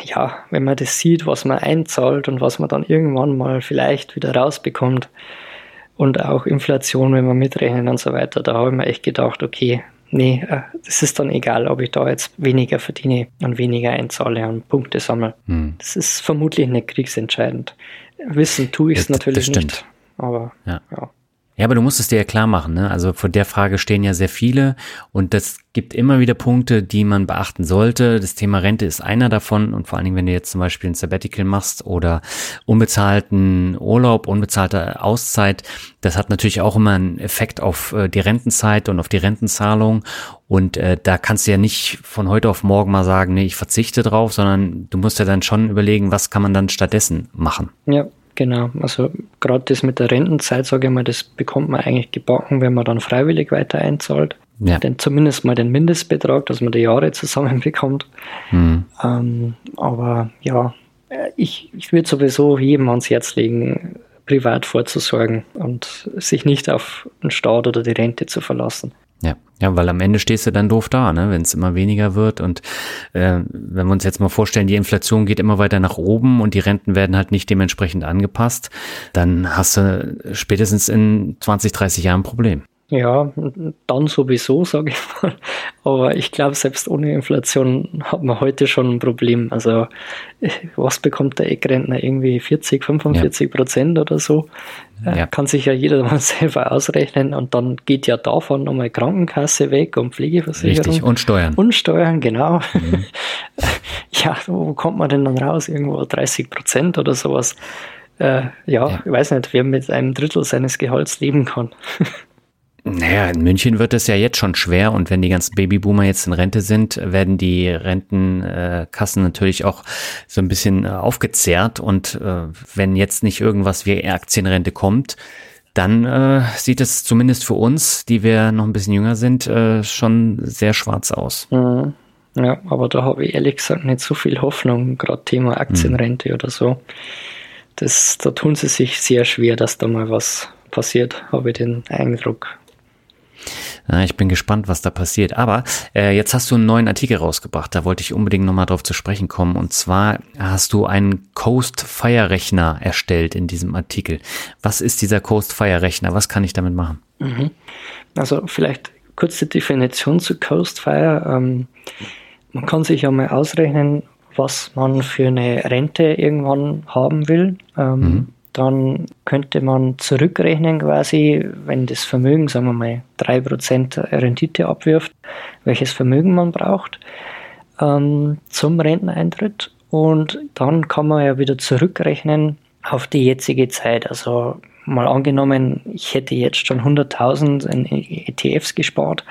ja, wenn man das sieht, was man einzahlt und was man dann irgendwann mal vielleicht wieder rausbekommt und auch Inflation, wenn man mitrechnen und so weiter, da habe ich mir echt gedacht, okay, nee, äh, das ist dann egal, ob ich da jetzt weniger verdiene und weniger einzahle und Punkte sammle. Hm. Das ist vermutlich nicht kriegsentscheidend. Wissen tue ich es natürlich nicht. Aber ja. ja. Ja, aber du musst es dir ja klar machen, ne? Also vor der Frage stehen ja sehr viele und das gibt immer wieder Punkte, die man beachten sollte. Das Thema Rente ist einer davon und vor allen Dingen, wenn du jetzt zum Beispiel ein Sabbatical machst oder unbezahlten Urlaub, unbezahlte Auszeit, das hat natürlich auch immer einen Effekt auf äh, die Rentenzeit und auf die Rentenzahlung und äh, da kannst du ja nicht von heute auf morgen mal sagen, nee, ich verzichte drauf, sondern du musst ja dann schon überlegen, was kann man dann stattdessen machen. Ja, Genau, also gerade das mit der Rentenzeit, sage ich mal, das bekommt man eigentlich gebacken, wenn man dann freiwillig weiter einzahlt. Ja. Denn zumindest mal den Mindestbetrag, dass man die Jahre zusammenbekommt. Mhm. Ähm, aber ja, ich, ich würde sowieso jedem ans Herz legen, privat vorzusorgen und sich nicht auf den Staat oder die Rente zu verlassen. Ja, ja, weil am Ende stehst du dann doof da, ne? wenn es immer weniger wird. Und äh, wenn wir uns jetzt mal vorstellen, die Inflation geht immer weiter nach oben und die Renten werden halt nicht dementsprechend angepasst, dann hast du spätestens in 20, 30 Jahren ein Problem. Ja, dann sowieso, sage ich mal. Aber ich glaube, selbst ohne Inflation hat man heute schon ein Problem. Also was bekommt der Eckrentner? Irgendwie 40, 45 Prozent ja. oder so. Äh, ja. Kann sich ja jeder mal selber ausrechnen und dann geht ja davon nochmal Krankenkasse weg und Pflegeversicherung. Richtig, und Steuern. Und Steuern, genau. Mhm. ja, wo kommt man denn dann raus? Irgendwo 30 Prozent oder sowas. Äh, ja, ja, ich weiß nicht, wer mit einem Drittel seines Gehalts leben kann. Naja, in München wird es ja jetzt schon schwer und wenn die ganzen Babyboomer jetzt in Rente sind, werden die Rentenkassen natürlich auch so ein bisschen äh, aufgezehrt und äh, wenn jetzt nicht irgendwas wie Aktienrente kommt, dann äh, sieht es zumindest für uns, die wir noch ein bisschen jünger sind, äh, schon sehr schwarz aus. Mhm. Ja, aber da habe ich ehrlich gesagt nicht so viel Hoffnung, gerade Thema Aktienrente mhm. oder so. Das, da tun sie sich sehr schwer, dass da mal was passiert, habe ich den Eindruck. Ich bin gespannt, was da passiert. Aber äh, jetzt hast du einen neuen Artikel rausgebracht. Da wollte ich unbedingt nochmal drauf zu sprechen kommen. Und zwar hast du einen Coast Fire Rechner erstellt in diesem Artikel. Was ist dieser Coast Fire Rechner? Was kann ich damit machen? Mhm. Also vielleicht kurze Definition zu Coast Fire. Ähm, man kann sich ja mal ausrechnen, was man für eine Rente irgendwann haben will. Ähm, mhm dann könnte man zurückrechnen quasi, wenn das Vermögen, sagen wir mal, 3% Rendite abwirft, welches Vermögen man braucht ähm, zum Renteneintritt. Und dann kann man ja wieder zurückrechnen auf die jetzige Zeit. Also mal angenommen, ich hätte jetzt schon 100.000 in ETFs gespart.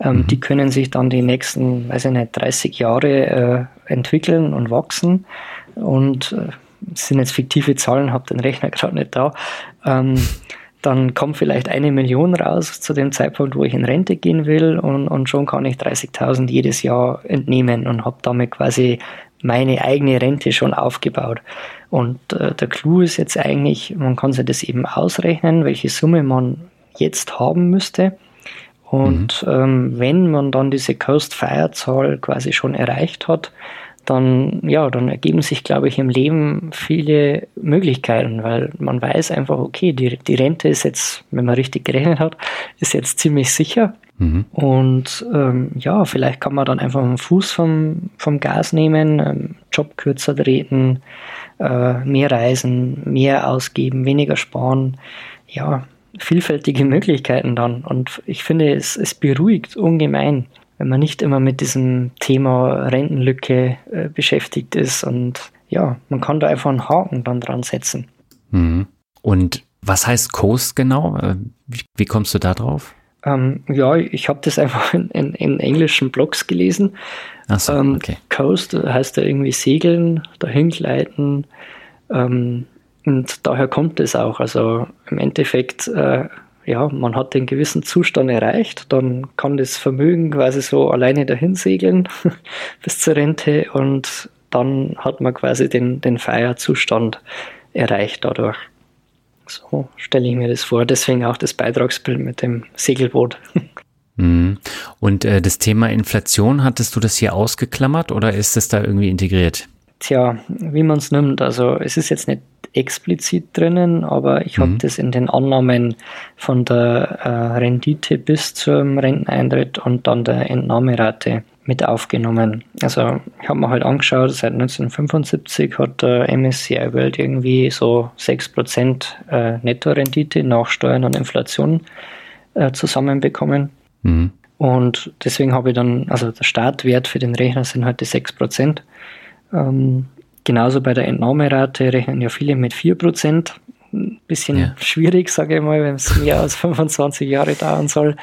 Ähm, mhm. Die können sich dann die nächsten, weiß ich nicht, 30 Jahre äh, entwickeln und wachsen. Und äh, sind jetzt fiktive Zahlen, habe den Rechner gerade nicht da, ähm, dann kommt vielleicht eine Million raus zu dem Zeitpunkt, wo ich in Rente gehen will und, und schon kann ich 30.000 jedes Jahr entnehmen und habe damit quasi meine eigene Rente schon aufgebaut. Und äh, der Clou ist jetzt eigentlich, man kann sich das eben ausrechnen, welche Summe man jetzt haben müsste. Und mhm. ähm, wenn man dann diese Coast-Fire-Zahl quasi schon erreicht hat, dann, ja, dann ergeben sich, glaube ich, im Leben viele Möglichkeiten, weil man weiß einfach, okay, die, die Rente ist jetzt, wenn man richtig gerechnet hat, ist jetzt ziemlich sicher. Mhm. Und ähm, ja, vielleicht kann man dann einfach einen Fuß vom, vom Gas nehmen, ähm, Job kürzer treten, äh, mehr reisen, mehr ausgeben, weniger sparen. Ja, vielfältige Möglichkeiten dann. Und ich finde, es, es beruhigt ungemein, wenn man nicht immer mit diesem Thema Rentenlücke äh, beschäftigt ist. Und ja, man kann da einfach einen Haken dann dran setzen. Mhm. Und was heißt Coast genau? Äh, wie, wie kommst du da drauf? Ähm, ja, ich habe das einfach in, in, in, englischen Blogs gelesen. Ach so, ähm, okay. Coast heißt ja irgendwie segeln, dahin gleiten. Ähm, und daher kommt es auch. Also im Endeffekt, äh, ja, man hat den gewissen Zustand erreicht, dann kann das Vermögen quasi so alleine dahin segeln bis zur Rente und dann hat man quasi den, den Feierzustand erreicht dadurch. So stelle ich mir das vor. Deswegen auch das Beitragsbild mit dem Segelboot. Mhm. Und äh, das Thema Inflation, hattest du das hier ausgeklammert oder ist es da irgendwie integriert? Tja, wie man es nimmt. Also es ist jetzt nicht explizit drinnen, aber ich habe mhm. das in den Annahmen von der äh, Rendite bis zum Renteneintritt und dann der Entnahmerate mit aufgenommen. Also ich habe mir halt angeschaut, seit 1975 hat der MSCI World irgendwie so 6% äh, Nettorendite nach Steuern und Inflation äh, zusammenbekommen. Mhm. Und deswegen habe ich dann, also der Startwert für den Rechner sind halt die 6%. Ähm, genauso bei der Entnahmerate rechnen ja viele mit 4%. Ein bisschen ja. schwierig, sage ich mal, wenn es mehr als 25 Jahre dauern soll.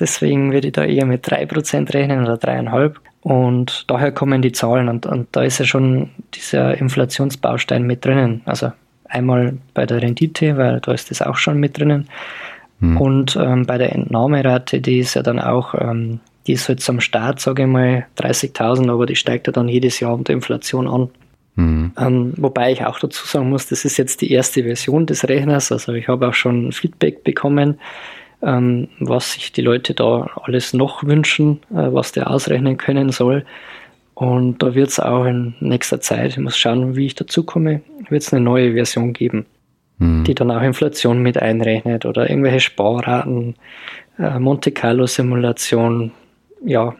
Deswegen würde ich da eher mit 3% rechnen oder 3,5%. Und daher kommen die Zahlen und, und da ist ja schon dieser Inflationsbaustein mit drinnen. Also einmal bei der Rendite, weil da ist das auch schon mit drinnen. Mhm. Und ähm, bei der Entnahmerate, die ist ja dann auch ähm, die ist jetzt am Start, sage ich mal, 30.000, aber die steigt ja dann jedes Jahr unter Inflation an. Mhm. Ähm, wobei ich auch dazu sagen muss, das ist jetzt die erste Version des Rechners. Also ich habe auch schon Feedback bekommen, ähm, was sich die Leute da alles noch wünschen, äh, was der ausrechnen können soll. Und da wird es auch in nächster Zeit, ich muss schauen, wie ich dazu komme, wird es eine neue Version geben, mhm. die dann auch Inflation mit einrechnet oder irgendwelche Sparraten, äh, Monte Carlo Simulation, ja,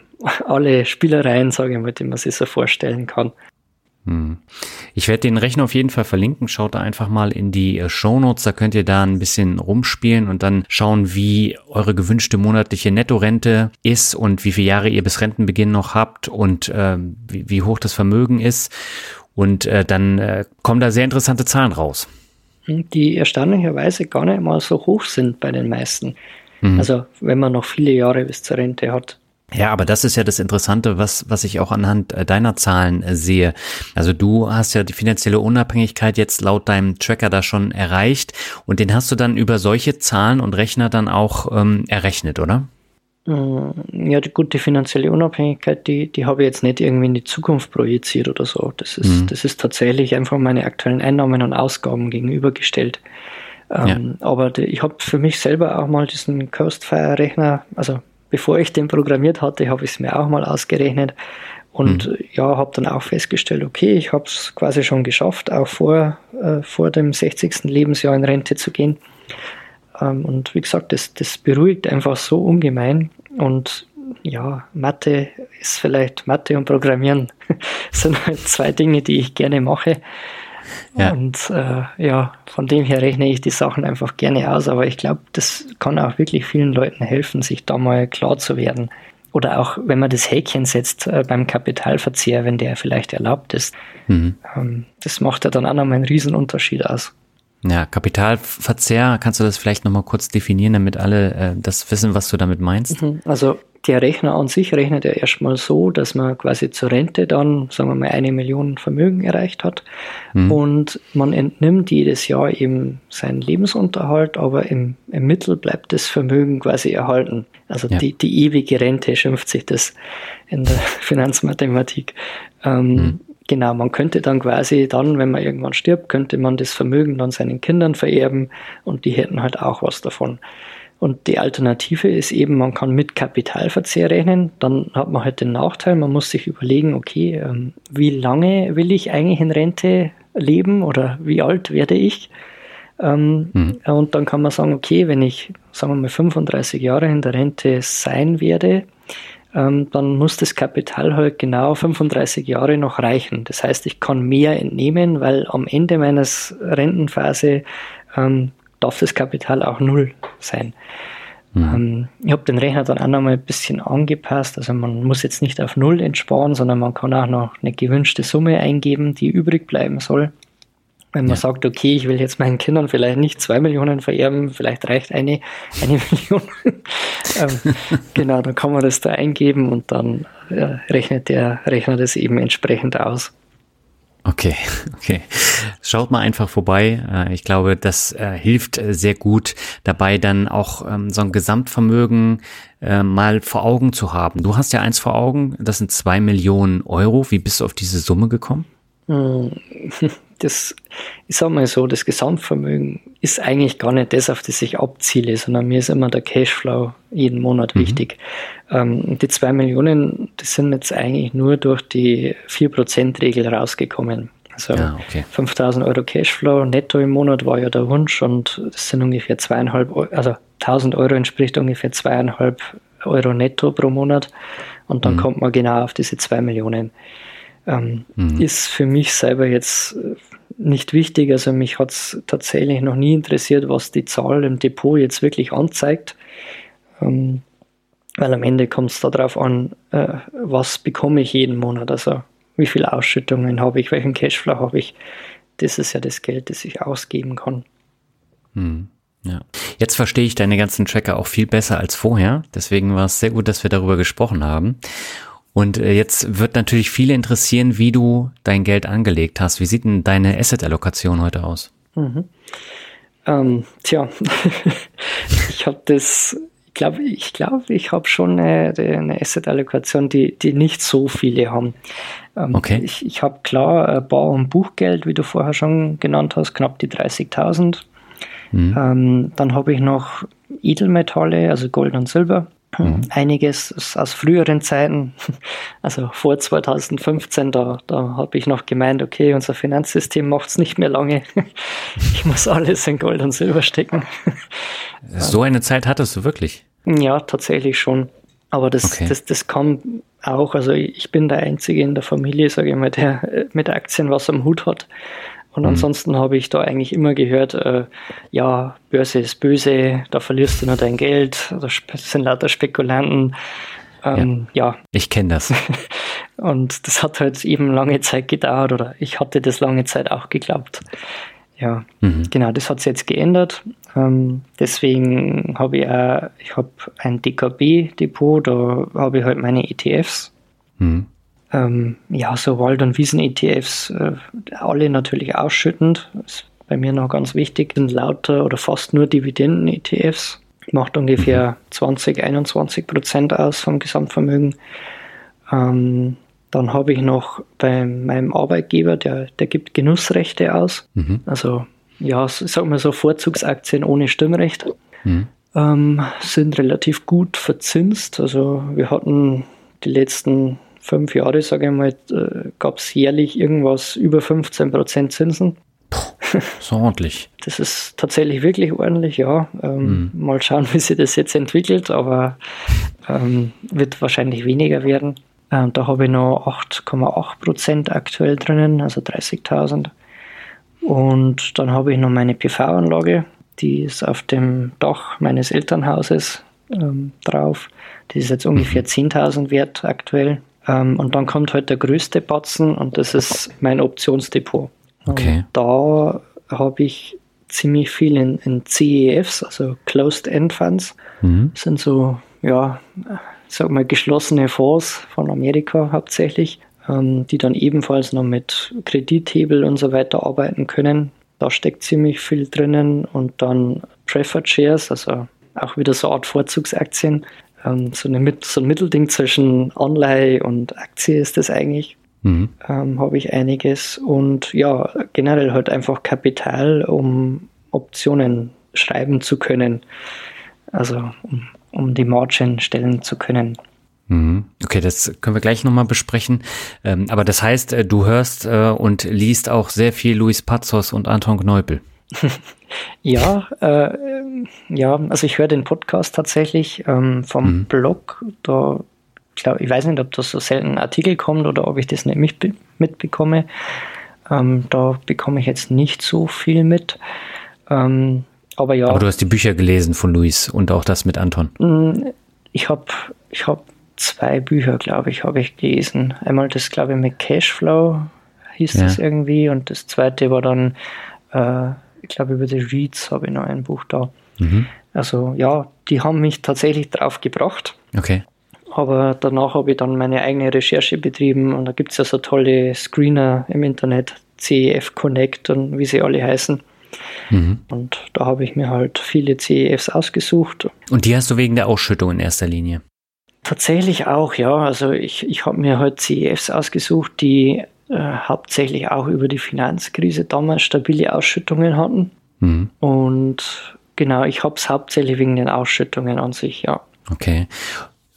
alle Spielereien, sage ich mal, die man sich so vorstellen kann. Hm. Ich werde den Rechner auf jeden Fall verlinken. Schaut da einfach mal in die äh, Show Notes. Da könnt ihr da ein bisschen rumspielen und dann schauen, wie eure gewünschte monatliche Nettorente ist und wie viele Jahre ihr bis Rentenbeginn noch habt und äh, wie, wie, hoch das Vermögen ist. Und äh, dann äh, kommen da sehr interessante Zahlen raus. Die erstaunlicherweise gar nicht mal so hoch sind bei den meisten. Mhm. Also wenn man noch viele Jahre bis zur Rente hat. Ja, aber das ist ja das Interessante, was, was ich auch anhand äh, deiner Zahlen äh, sehe. Also du hast ja die finanzielle Unabhängigkeit jetzt laut deinem Tracker da schon erreicht und den hast du dann über solche Zahlen und Rechner dann auch ähm, errechnet, oder? Mm, ja, die gute finanzielle Unabhängigkeit, die, die habe ich jetzt nicht irgendwie in die Zukunft projiziert oder so. Das ist, mhm. das ist tatsächlich einfach meine aktuellen Einnahmen und Ausgaben gegenübergestellt. Ähm, ja. Aber die, ich habe für mich selber auch mal diesen Coastfire-Rechner, also bevor ich den programmiert hatte, habe ich es mir auch mal ausgerechnet und mhm. ja, habe dann auch festgestellt, okay, ich habe es quasi schon geschafft, auch vor, äh, vor dem 60. Lebensjahr in Rente zu gehen. Ähm, und wie gesagt, das, das beruhigt einfach so ungemein und ja, Mathe ist vielleicht Mathe und Programmieren sind halt zwei Dinge, die ich gerne mache. Ja. Und äh, ja, von dem her rechne ich die Sachen einfach gerne aus, aber ich glaube, das kann auch wirklich vielen Leuten helfen, sich da mal klar zu werden. Oder auch, wenn man das Häkchen setzt äh, beim Kapitalverzehr, wenn der vielleicht erlaubt ist. Mhm. Ähm, das macht ja dann auch nochmal einen Riesenunterschied aus. Ja, Kapitalverzehr, kannst du das vielleicht nochmal kurz definieren, damit alle äh, das wissen, was du damit meinst? Mhm. Also der Rechner an sich rechnet ja erstmal so, dass man quasi zur Rente dann, sagen wir mal, eine Million Vermögen erreicht hat. Mhm. Und man entnimmt jedes Jahr eben seinen Lebensunterhalt, aber im, im Mittel bleibt das Vermögen quasi erhalten. Also ja. die, die ewige Rente schimpft sich das in der Finanzmathematik. Ähm, mhm. Genau, man könnte dann quasi dann, wenn man irgendwann stirbt, könnte man das Vermögen dann seinen Kindern vererben und die hätten halt auch was davon. Und die Alternative ist eben, man kann mit Kapitalverzehr rechnen. Dann hat man halt den Nachteil, man muss sich überlegen, okay, ähm, wie lange will ich eigentlich in Rente leben oder wie alt werde ich? Ähm, mhm. Und dann kann man sagen, okay, wenn ich, sagen wir mal, 35 Jahre in der Rente sein werde, ähm, dann muss das Kapital halt genau 35 Jahre noch reichen. Das heißt, ich kann mehr entnehmen, weil am Ende meines Rentenphase ähm, darf das Kapital auch null sein. Mhm. Ich habe den Rechner dann auch noch mal ein bisschen angepasst. Also man muss jetzt nicht auf null entsparen, sondern man kann auch noch eine gewünschte Summe eingeben, die übrig bleiben soll. Wenn man ja. sagt, okay, ich will jetzt meinen Kindern vielleicht nicht zwei Millionen vererben, vielleicht reicht eine, eine Million. ähm, genau, dann kann man das da eingeben und dann äh, rechnet der Rechner das eben entsprechend aus. Okay, okay. Schaut mal einfach vorbei. Äh, ich glaube, das äh, hilft äh, sehr gut dabei, dann auch ähm, so ein Gesamtvermögen mal vor Augen zu haben. Du hast ja eins vor Augen, das sind zwei Millionen Euro. Wie bist du auf diese Summe gekommen? Das, ich sag mal so, das Gesamtvermögen ist eigentlich gar nicht das, auf das ich abziele, sondern mir ist immer der Cashflow jeden Monat mhm. wichtig. Ähm, die zwei Millionen, das sind jetzt eigentlich nur durch die 4%-Regel rausgekommen. Also ja, okay. 5000 Euro Cashflow netto im Monat war ja der Wunsch und das sind ungefähr zweieinhalb, also 1000 Euro entspricht ungefähr zweieinhalb Euro netto pro Monat und dann mhm. kommt man genau auf diese zwei Millionen. Ähm, mhm. Ist für mich selber jetzt nicht wichtig. Also mich hat es tatsächlich noch nie interessiert, was die Zahl im Depot jetzt wirklich anzeigt. Ähm, weil am Ende kommt es darauf an, äh, was bekomme ich jeden Monat. Also wie viele Ausschüttungen habe ich, welchen Cashflow habe ich. Das ist ja das Geld, das ich ausgeben kann. Hm. Ja. Jetzt verstehe ich deine ganzen Tracker auch viel besser als vorher. Deswegen war es sehr gut, dass wir darüber gesprochen haben. Und äh, jetzt wird natürlich viele interessieren, wie du dein Geld angelegt hast. Wie sieht denn deine Asset-Allokation heute aus? Mhm. Ähm, tja, ich habe das, ich glaube, ich, glaub, ich habe schon eine, eine Asset-Allokation, die, die nicht so viele haben. Ähm, okay. Ich, ich habe klar Bar- und Buchgeld, wie du vorher schon genannt hast, knapp die 30.000. Mhm. Ähm, dann habe ich noch Edelmetalle, also Gold und Silber. Mhm. Einiges aus früheren Zeiten, also vor 2015, da, da habe ich noch gemeint, okay, unser Finanzsystem macht es nicht mehr lange. Ich muss alles in Gold und Silber stecken. So eine Zeit hattest du wirklich? Ja, tatsächlich schon. Aber das, okay. das, das kam auch, also ich bin der Einzige in der Familie, sage ich mal, der mit Aktien was am Hut hat. Und mhm. ansonsten habe ich da eigentlich immer gehört, äh, ja, Börse ist böse, da verlierst du nur dein Geld, das sind lauter Spekulanten. Ähm, ja, ja, Ich kenne das. und das hat halt eben lange Zeit gedauert oder ich hatte das lange Zeit auch geglaubt. Ja, mhm. genau, das hat sich jetzt geändert. Ähm, deswegen habe ich auch, ich habe ein DKB-Depot, da habe ich halt meine ETFs. Mhm ähm, ja, so Wald- und Wiesen-ETFs, äh, alle natürlich ausschüttend. ist bei mir noch ganz wichtig, sind lauter oder fast nur Dividenden-ETFs. Macht ungefähr 20, 21 Prozent aus vom Gesamtvermögen. Ähm, dann habe ich noch bei meinem Arbeitgeber, der, der gibt Genussrechte aus. Mhm. Also ja, ich sag mal so Vorzugsaktien ohne Stimmrecht. Mhm. Ähm, sind relativ gut verzinst. Also wir hatten die letzten fünf Jahre, sage ich mal, äh, gab es jährlich irgendwas über 15 Prozent Zinsen. So ordentlich. Das ist tatsächlich wirklich ordentlich, ja. Ähm, mhm. Mal schauen, wie sich das jetzt entwickelt, aber ähm, wird wahrscheinlich weniger werden. Ähm, da habe ich noch 8,8 Prozent aktuell drinnen, also 30.000. Und dann habe ich noch meine PV-Anlage, die ist auf dem Dach meines Elternhauses ähm, drauf. Die ist jetzt ungefähr 10.000 mhm. wert aktuell. Ähm, und dann kommt halt der größte Batzen und das ist mein Optionsdepot. Okay. Und da habe ich ziemlich viel in, in CEFs, also Closed End Funds. Mhm. Das sind so, ja, sag mal, geschlossene Fonds von Amerika hauptsächlich, ähm, die dann ebenfalls noch mit Kredithebel und so weiter arbeiten können. Da steckt ziemlich viel drinnen und dann Preferred Shares, also auch wieder so eine Art Vorzugsaktien, ähm, so, eine, so ein Mittelding zwischen Anleihe und Aktie ist das eigentlich. Mhm. Ähm, habe ich einiges und ja, generell halt einfach Kapital, um Optionen schreiben zu können. Also um, um die Margin stellen zu können. Mhm. Okay, das können wir gleich nochmal besprechen. Ähm, aber das heißt, äh, du hörst äh, und liest auch sehr viel Luis Pazos und Anton Kneupel. Ja, äh, ja, also ich höre den Podcast tatsächlich ähm, vom mhm. Blog. Da glaub, ich weiß nicht, ob das so selten Artikel kommt oder ob ich das nicht mitbekomme. Ähm, da bekomme ich jetzt nicht so viel mit. Ähm, aber ja. Aber du hast die Bücher gelesen von Luis und auch das mit Anton. Mm, ich habe ich hab zwei Bücher, glaube ich, habe ich gelesen. Einmal das, glaube ich, mit Cashflow hieß ja. das irgendwie und das zweite war dann, äh, ich glaube, über die Reads habe ich noch ein Buch da. Mhm. Also ja, die haben mich tatsächlich drauf gebracht. Okay. Aber danach habe ich dann meine eigene Recherche betrieben und da gibt es ja so tolle Screener im Internet, CEF Connect und wie sie alle heißen. Mhm. Und da habe ich mir halt viele CEFs ausgesucht. Und die hast du wegen der Ausschüttung in erster Linie? Tatsächlich auch, ja. Also ich, ich habe mir halt CEFs ausgesucht, die äh, hauptsächlich auch über die Finanzkrise damals stabile Ausschüttungen hatten. Mhm. Und genau, ich habe es hauptsächlich wegen den Ausschüttungen an sich, ja. Okay.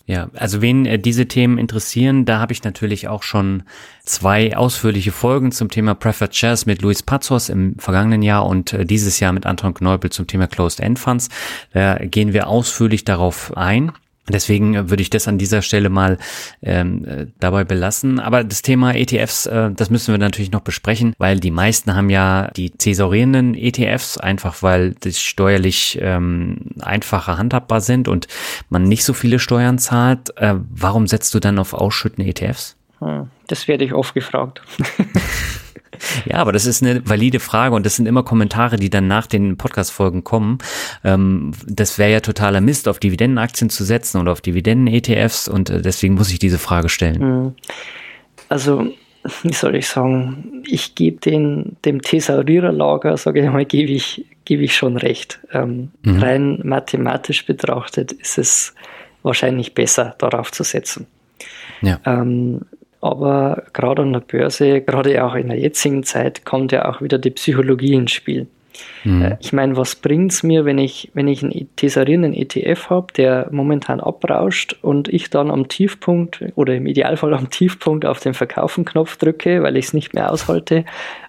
Ja, also wen äh, diese Themen interessieren, da habe ich natürlich auch schon zwei ausführliche Folgen zum Thema Preferred Shares mit Luis Pazos im vergangenen Jahr und äh, dieses Jahr mit Anton Kneubel zum Thema Closed End Funds. Da gehen wir ausführlich darauf ein. Deswegen würde ich das an dieser Stelle mal ähm, äh, dabei belassen. Aber das Thema ETFs, äh, das müssen wir natürlich noch besprechen, weil die meisten haben ja die cäsarierenden ETFs, einfach weil die steuerlich ähm, einfacher handhabbar sind und man nicht so viele Steuern zahlt. Äh, warum setzt du dann auf ausschüttende ETFs? Hm, das werde ich oft gefragt. Ja, aber das ist eine valide Frage und das sind immer Kommentare, die dann nach den Podcast-Folgen kommen. Ähm, das wäre ja totaler Mist, auf Dividendenaktien zu setzen oder auf Dividenden-ETFs und äh, deswegen muss ich diese Frage stellen. Hm. Also, wie soll ich sagen, ich gebe den, dem Thesauriererlager, sage ich mal, gebe ich, gebe ich schon recht. Ähm, mhm. Rein mathematisch betrachtet ist es wahrscheinlich besser, darauf zu setzen. Ja. Ähm, aber gerade an der Börse, gerade auch in der jetzigen Zeit, kommt ja auch wieder die Psychologie ins Spiel. Mhm. Ich meine, was bringt es mir, wenn ich, wenn ich einen tesarierenden ETF habe, der momentan abrauscht und ich dann am Tiefpunkt oder im Idealfall am Tiefpunkt auf den Verkaufen-Knopf drücke, weil ich es nicht mehr aushalte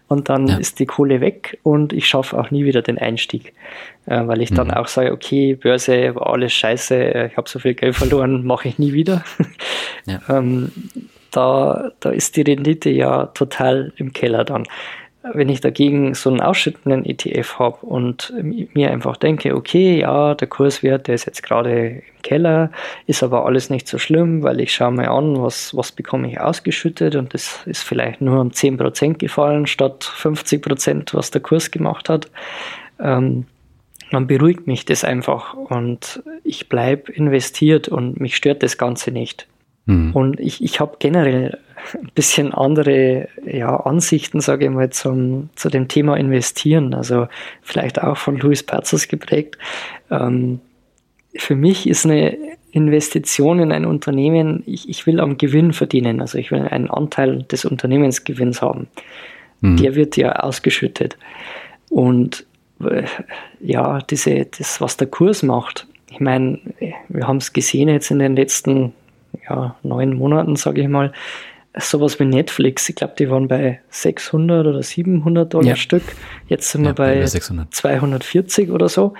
und dann ja. ist die Kohle weg und ich schaffe auch nie wieder den Einstieg, äh, weil ich dann mhm. auch sage, okay, Börse war alles scheiße, ich habe so viel Geld verloren, mache ich nie wieder. Ja. ähm, da, da ist die Rendite ja total im Keller dann. Wenn ich dagegen so einen ausschüttenden ETF habe und mir einfach denke, okay, ja, der Kurswert, der ist jetzt gerade im Keller, ist aber alles nicht so schlimm, weil ich schaue mir an, was, was bekomme ich ausgeschüttet und das ist vielleicht nur um 10% gefallen statt 50%, was der Kurs gemacht hat. Ähm, dann beruhigt mich das einfach und ich bleibe investiert und mich stört das Ganze nicht. Mhm. Und ich, ich habe generell ein bisschen andere ja, Ansichten, sage ich mal, zum, zu dem Thema Investieren. Also vielleicht auch von Louis Perzers geprägt. Ähm, für mich ist eine Investition in ein Unternehmen, ich, ich will am Gewinn verdienen. Also ich will einen Anteil des Unternehmensgewinns haben. Mhm. Der wird ja ausgeschüttet. Und äh, ja, diese, das, was der Kurs macht, ich meine, wir haben es gesehen jetzt in den letzten ja, neun Monaten, sage ich mal, sowas wie Netflix. Ich glaube, die waren bei 600 oder 700 Dollar ja. Stück. Jetzt sind ja, wir bei 600. 240 oder so.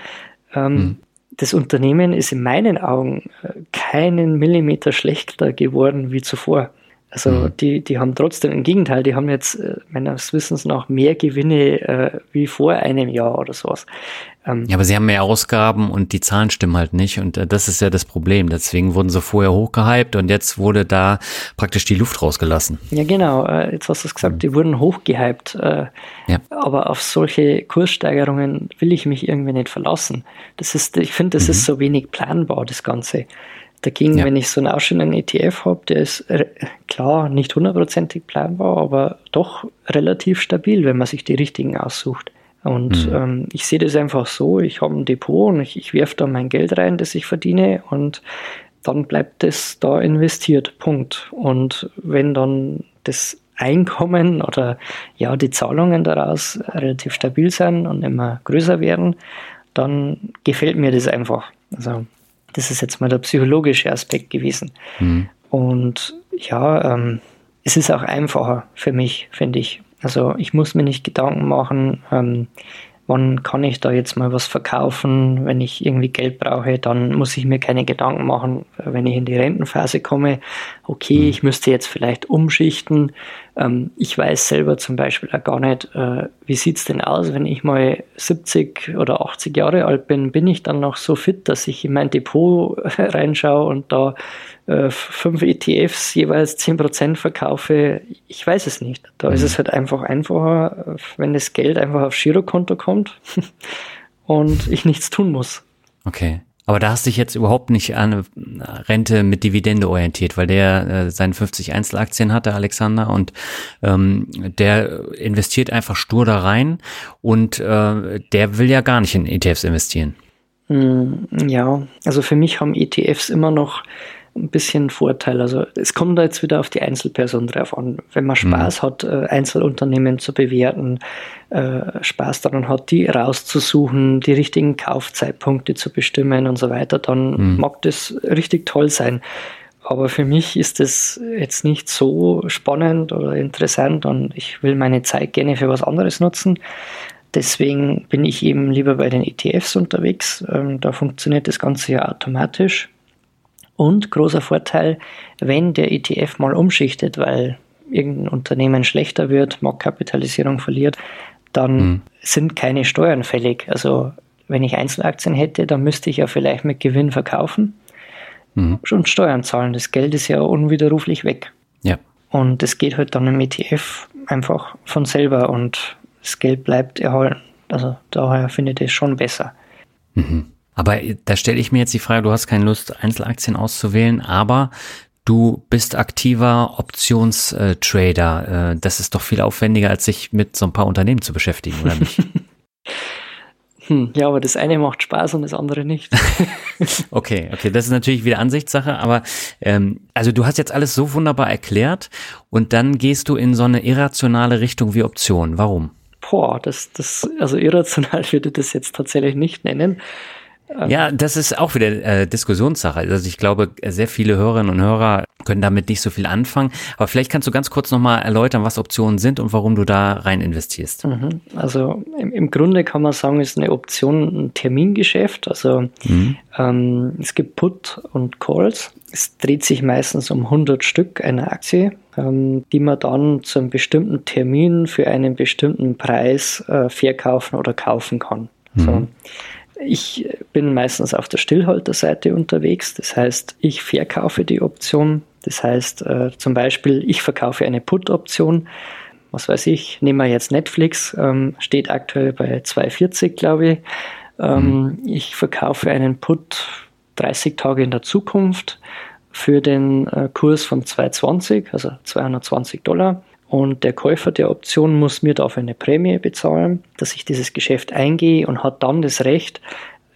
Ähm, mhm. Das Unternehmen ist in meinen Augen äh, keinen Millimeter schlechter geworden wie zuvor. Also mhm. die, die haben trotzdem, im Gegenteil, die haben jetzt äh, meines Wissens nach mehr Gewinne äh, wie vor einem Jahr oder sowas. Ähm, ja, aber sie haben mehr Ausgaben und die Zahlen stimmen halt nicht und äh, das ist ja das Problem. Deswegen wurden sie vorher hochgehypt und jetzt wurde da praktisch die Luft rausgelassen. Ja, genau. Äh, jetzt hast du es gesagt, mhm. die wurden hochgehypt. Äh, ja. Aber auf solche Kurssteigerungen will ich mich irgendwie nicht verlassen. Das ist, ich finde, das mhm. ist so wenig planbar, das Ganze. Dagegen, ja. wenn ich so einen ausstehenden ETF habe, der ist klar nicht hundertprozentig planbar, aber doch relativ stabil, wenn man sich die richtigen aussucht. Und mhm. ähm, ich sehe das einfach so, ich habe ein Depot und ich, ich werfe da mein Geld rein, das ich verdiene und dann bleibt es da investiert. Punkt. Und wenn dann das Einkommen oder ja die Zahlungen daraus relativ stabil sind und immer größer werden, dann gefällt mir das einfach. Also das ist jetzt mal der psychologische Aspekt gewesen. Mhm. Und ja, ähm, es ist auch einfacher für mich, finde ich. Also ich muss mir nicht Gedanken machen, ähm, wann kann ich da jetzt mal was verkaufen, wenn ich irgendwie Geld brauche, dann muss ich mir keine Gedanken machen, wenn ich in die Rentenphase komme, okay, mhm. ich müsste jetzt vielleicht umschichten. Ähm, ich weiß selber zum Beispiel auch gar nicht, äh, wie sieht's denn aus, wenn ich mal 70 oder 80 Jahre alt bin, bin ich dann noch so fit, dass ich in mein Depot reinschaue und da äh, fünf ETFs jeweils 10% verkaufe, ich weiß es nicht. Da mhm. ist es halt einfach einfacher, wenn das Geld einfach aufs Girokonto kommt und ich nichts tun muss. Okay. Aber da hast du dich jetzt überhaupt nicht an Rente mit Dividende orientiert, weil der äh, seine 50 Einzelaktien hat, der Alexander, und ähm, der investiert einfach stur da rein und äh, der will ja gar nicht in ETFs investieren. Hm, ja, also für mich haben ETFs immer noch ein bisschen Vorteil. Also es kommt da jetzt wieder auf die Einzelperson drauf an. Wenn man mhm. Spaß mhm. hat, äh, Einzelunternehmen zu bewerten, äh, Spaß daran hat, die rauszusuchen, die richtigen Kaufzeitpunkte zu bestimmen und so weiter, dann mhm. mag das richtig toll sein. Aber für mich ist das jetzt nicht so spannend oder interessant und ich will meine Zeit gerne für was anderes nutzen. Deswegen bin ich eben lieber bei den ETFs unterwegs. Ähm, da funktioniert das Ganze ja automatisch. Und großer Vorteil, wenn der ETF mal umschichtet, weil irgendein Unternehmen schlechter wird, Marktkapitalisierung verliert, dann mhm. sind keine Steuern fällig. Also wenn ich Einzelaktien hätte, dann müsste ich ja vielleicht mit Gewinn verkaufen mhm. und Steuern zahlen. Das Geld ist ja unwiderruflich weg. Ja. Und das geht halt dann im ETF einfach von selber und das Geld bleibt erhalten. Also daher finde ich das schon besser. Mhm. Aber da stelle ich mir jetzt die Frage, du hast keine Lust, Einzelaktien auszuwählen, aber du bist aktiver Optionstrader. Äh, das ist doch viel aufwendiger, als sich mit so ein paar Unternehmen zu beschäftigen, oder nicht? Hm, ja, aber das eine macht Spaß und das andere nicht. okay, okay, das ist natürlich wieder Ansichtssache, aber ähm, also du hast jetzt alles so wunderbar erklärt und dann gehst du in so eine irrationale Richtung wie Optionen. Warum? Boah, das, das, also irrational würde ich das jetzt tatsächlich nicht nennen. Ja, das ist auch wieder äh, Diskussionssache. Also ich glaube, sehr viele Hörerinnen und Hörer können damit nicht so viel anfangen. Aber vielleicht kannst du ganz kurz nochmal erläutern, was Optionen sind und warum du da rein investierst. Mhm. Also im, im, Grunde kann man sagen, ist eine Option ein Termingeschäft. Also mhm. ähm, es gibt Put und Calls. Es dreht sich meistens um 100 Stück einer Aktie, ähm, die man dann zu einem bestimmten Termin für einen bestimmten Preis äh, verkaufen oder kaufen kann. Mhm. So. Ich bin meistens auf der Stillhalterseite unterwegs. Das heißt, ich verkaufe die Option. Das heißt, äh, zum Beispiel, ich verkaufe eine Put-Option. Was weiß ich, nehmen wir jetzt Netflix, ähm, steht aktuell bei 2,40, glaube ich. Ähm, mhm. Ich verkaufe einen Put 30 Tage in der Zukunft für den äh, Kurs von 220, also 220 Dollar. Und der Käufer der Option muss mir dafür eine Prämie bezahlen, dass ich dieses Geschäft eingehe und hat dann das Recht,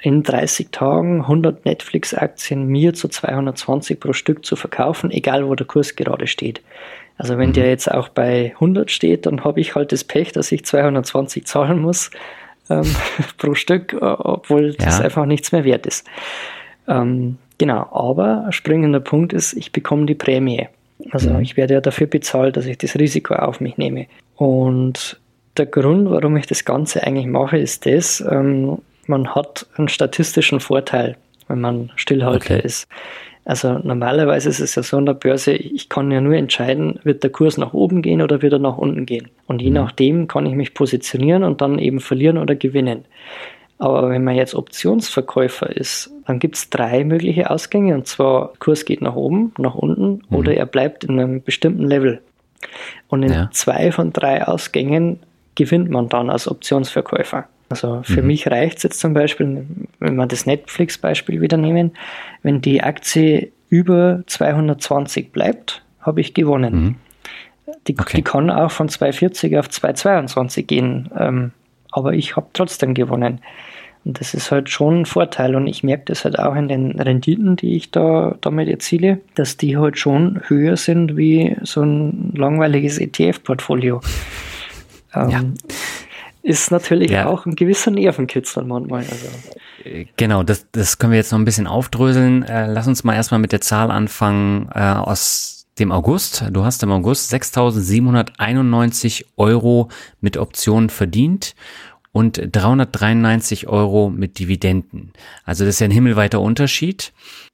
in 30 Tagen 100 Netflix-Aktien mir zu 220 pro Stück zu verkaufen, egal wo der Kurs gerade steht. Also wenn der mhm. jetzt auch bei 100 steht, dann habe ich halt das Pech, dass ich 220 zahlen muss ähm, pro Stück, obwohl ja. das einfach nichts mehr wert ist. Ähm, genau, aber springender Punkt ist, ich bekomme die Prämie. Also mhm. ich werde ja dafür bezahlt, dass ich das Risiko auf mich nehme. Und der Grund, warum ich das Ganze eigentlich mache, ist das, ähm, man hat einen statistischen Vorteil, wenn man Stillhalter okay. ist. Also normalerweise ist es ja so an der Börse, ich kann ja nur entscheiden, wird der Kurs nach oben gehen oder wird er nach unten gehen. Und je mhm. nachdem kann ich mich positionieren und dann eben verlieren oder gewinnen. Aber wenn man jetzt Optionsverkäufer ist, dann gibt es drei mögliche Ausgänge und zwar Kurs geht nach oben, nach unten mhm. oder er bleibt in einem bestimmten Level. Und in ja. zwei von drei Ausgängen gewinnt man dann als Optionsverkäufer. Also für mhm. mich reicht es jetzt zum Beispiel, wenn wir das Netflix-Beispiel wieder nehmen, wenn die Aktie über 220 bleibt, habe ich gewonnen. Mhm. Die, okay. die, kann auch von 240 auf 222 gehen, ähm, aber ich habe trotzdem gewonnen. Und das ist halt schon ein Vorteil und ich merke das halt auch in den Renditen, die ich da damit erziele, dass die halt schon höher sind wie so ein langweiliges ETF-Portfolio. Ähm, ja. ist natürlich ja. auch ein gewisser Nervenkitzel manchmal. Also. Genau, das, das können wir jetzt noch ein bisschen aufdröseln. Äh, lass uns mal erstmal mit der Zahl anfangen äh, aus dem August. Du hast im August 6.791 Euro mit Optionen verdient und 393 Euro mit Dividenden. Also das ist ja ein himmelweiter Unterschied.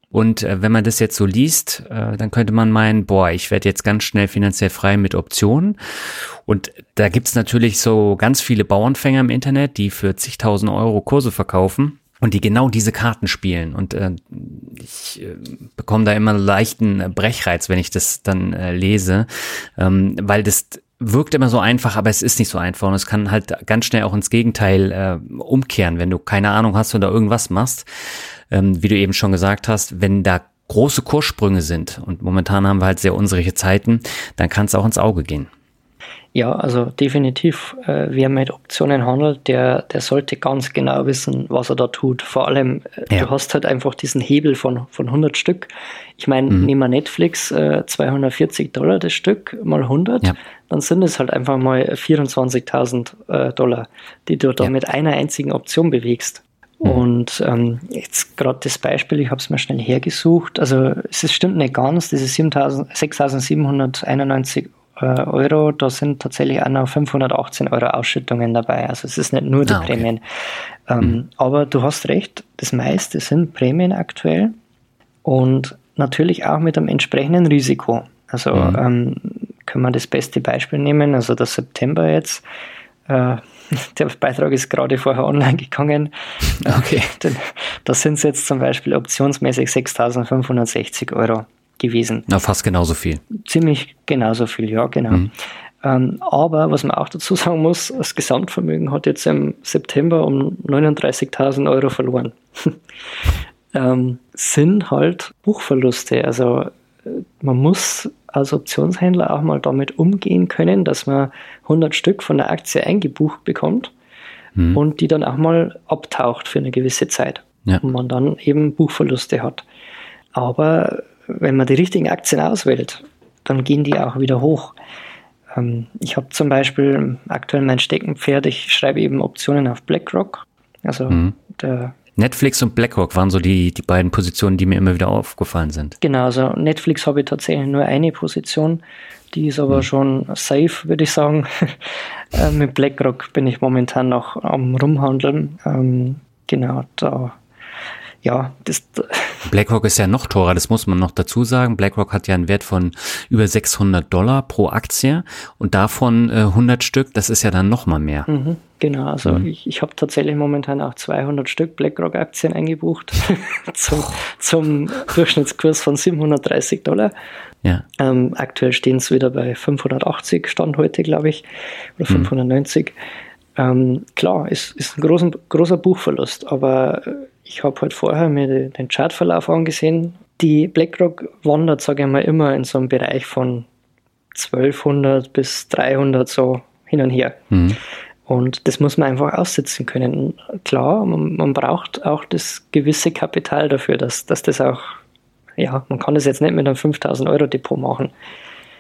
Und äh, wenn man das jetzt so liest, äh, dann könnte man meinen, boah, ich werde jetzt ganz schnell finanziell frei mit Optionen. Und da gibt's natürlich so ganz viele Bauernfänger im Internet, die für zigtausend Euro Kurse verkaufen und die genau diese Karten spielen. Und äh, ich äh, bekomme da immer leichten Brechreiz, wenn ich das dann äh, lese, ähm, weil das wirkt immer so einfach, aber es ist nicht so einfach und es kann halt ganz schnell auch ins Gegenteil äh, umkehren, wenn du keine Ahnung hast oder irgendwas machst. Ähm, wie du eben schon gesagt hast, wenn da große Kurssprünge sind und momentan haben wir halt sehr unsere Zeiten, dann kann es auch ins Auge gehen. Ja, also definitiv. Äh, wer mit Optionen handelt, der, der sollte ganz genau wissen, was er da tut. Vor allem, äh, ja. du hast halt einfach diesen Hebel von, von 100 Stück. Ich meine, mhm. nehmen wir Netflix, äh, 240 Dollar das Stück mal 100, ja. dann sind es halt einfach mal 24.000 äh, Dollar, die du da ja. mit einer einzigen Option bewegst. Mhm. Und ähm, jetzt gerade das Beispiel, ich habe es mal schnell hergesucht. Also es stimmt nicht ganz, diese 6.791 äh, Euro, da sind tatsächlich auch noch 518 Euro Ausschüttungen dabei. Also es ist nicht nur die ah, okay. Prämien. Ähm, mhm. Aber du hast recht, das meiste sind Prämien aktuell und natürlich auch mit einem entsprechenden Risiko. Also mhm. ähm, können wir das beste Beispiel nehmen, also der September jetzt. Äh, der Beitrag ist gerade vorher online gegangen. Okay. Da sind es jetzt zum Beispiel optionsmäßig 6.560 Euro gewesen. Na, fast genauso viel. Ziemlich genauso viel, ja, genau. Mhm. Ähm, aber was man auch dazu sagen muss, das Gesamtvermögen hat jetzt im September um 39.000 Euro verloren. ähm, sind halt Buchverluste. Also äh, man muss als Optionshändler auch mal damit umgehen können, dass man 100 Stück von der Aktie eingebucht bekommt mhm. und die dann auch mal abtaucht für eine gewisse Zeit. Ja. Und man dann eben Buchverluste hat. Aber wenn man die richtigen Aktien auswählt, dann gehen die auch wieder hoch. Ähm, ich habe zum Beispiel aktuell mein Steckenpferd, ich schreibe eben Optionen auf BlackRock. Also mhm. Netflix und BlackRock waren so die, die beiden Positionen, die mir immer wieder aufgefallen sind. Genau, also Netflix habe ich tatsächlich nur eine Position, die ist aber mhm. schon safe, würde ich sagen. Äh, mit BlackRock bin ich momentan noch am Rumhandeln. Ähm, genau, da ja, das. BlackRock ist ja noch teurer, das muss man noch dazu sagen. BlackRock hat ja einen Wert von über 600 Dollar pro Aktie und davon äh, 100 Stück, das ist ja dann noch mal mehr. Mhm, genau, also mhm. ich, ich habe tatsächlich momentan auch 200 Stück BlackRock-Aktien eingebucht zum, zum Durchschnittskurs von 730 Dollar. Ja. Ähm, aktuell stehen es wieder bei 580 Stand heute, glaube ich, oder 590. Mhm. Ähm, klar, ist, ist ein großen, großer Buchverlust, aber ich habe halt vorher mir den Chartverlauf angesehen. Die BlackRock wandert, sage ich mal, immer in so einem Bereich von 1200 bis 300 so hin und her. Mhm. Und das muss man einfach aussitzen können. Klar, man, man, braucht auch das gewisse Kapital dafür, dass, dass das auch, ja, man kann das jetzt nicht mit einem 5000 Euro Depot machen.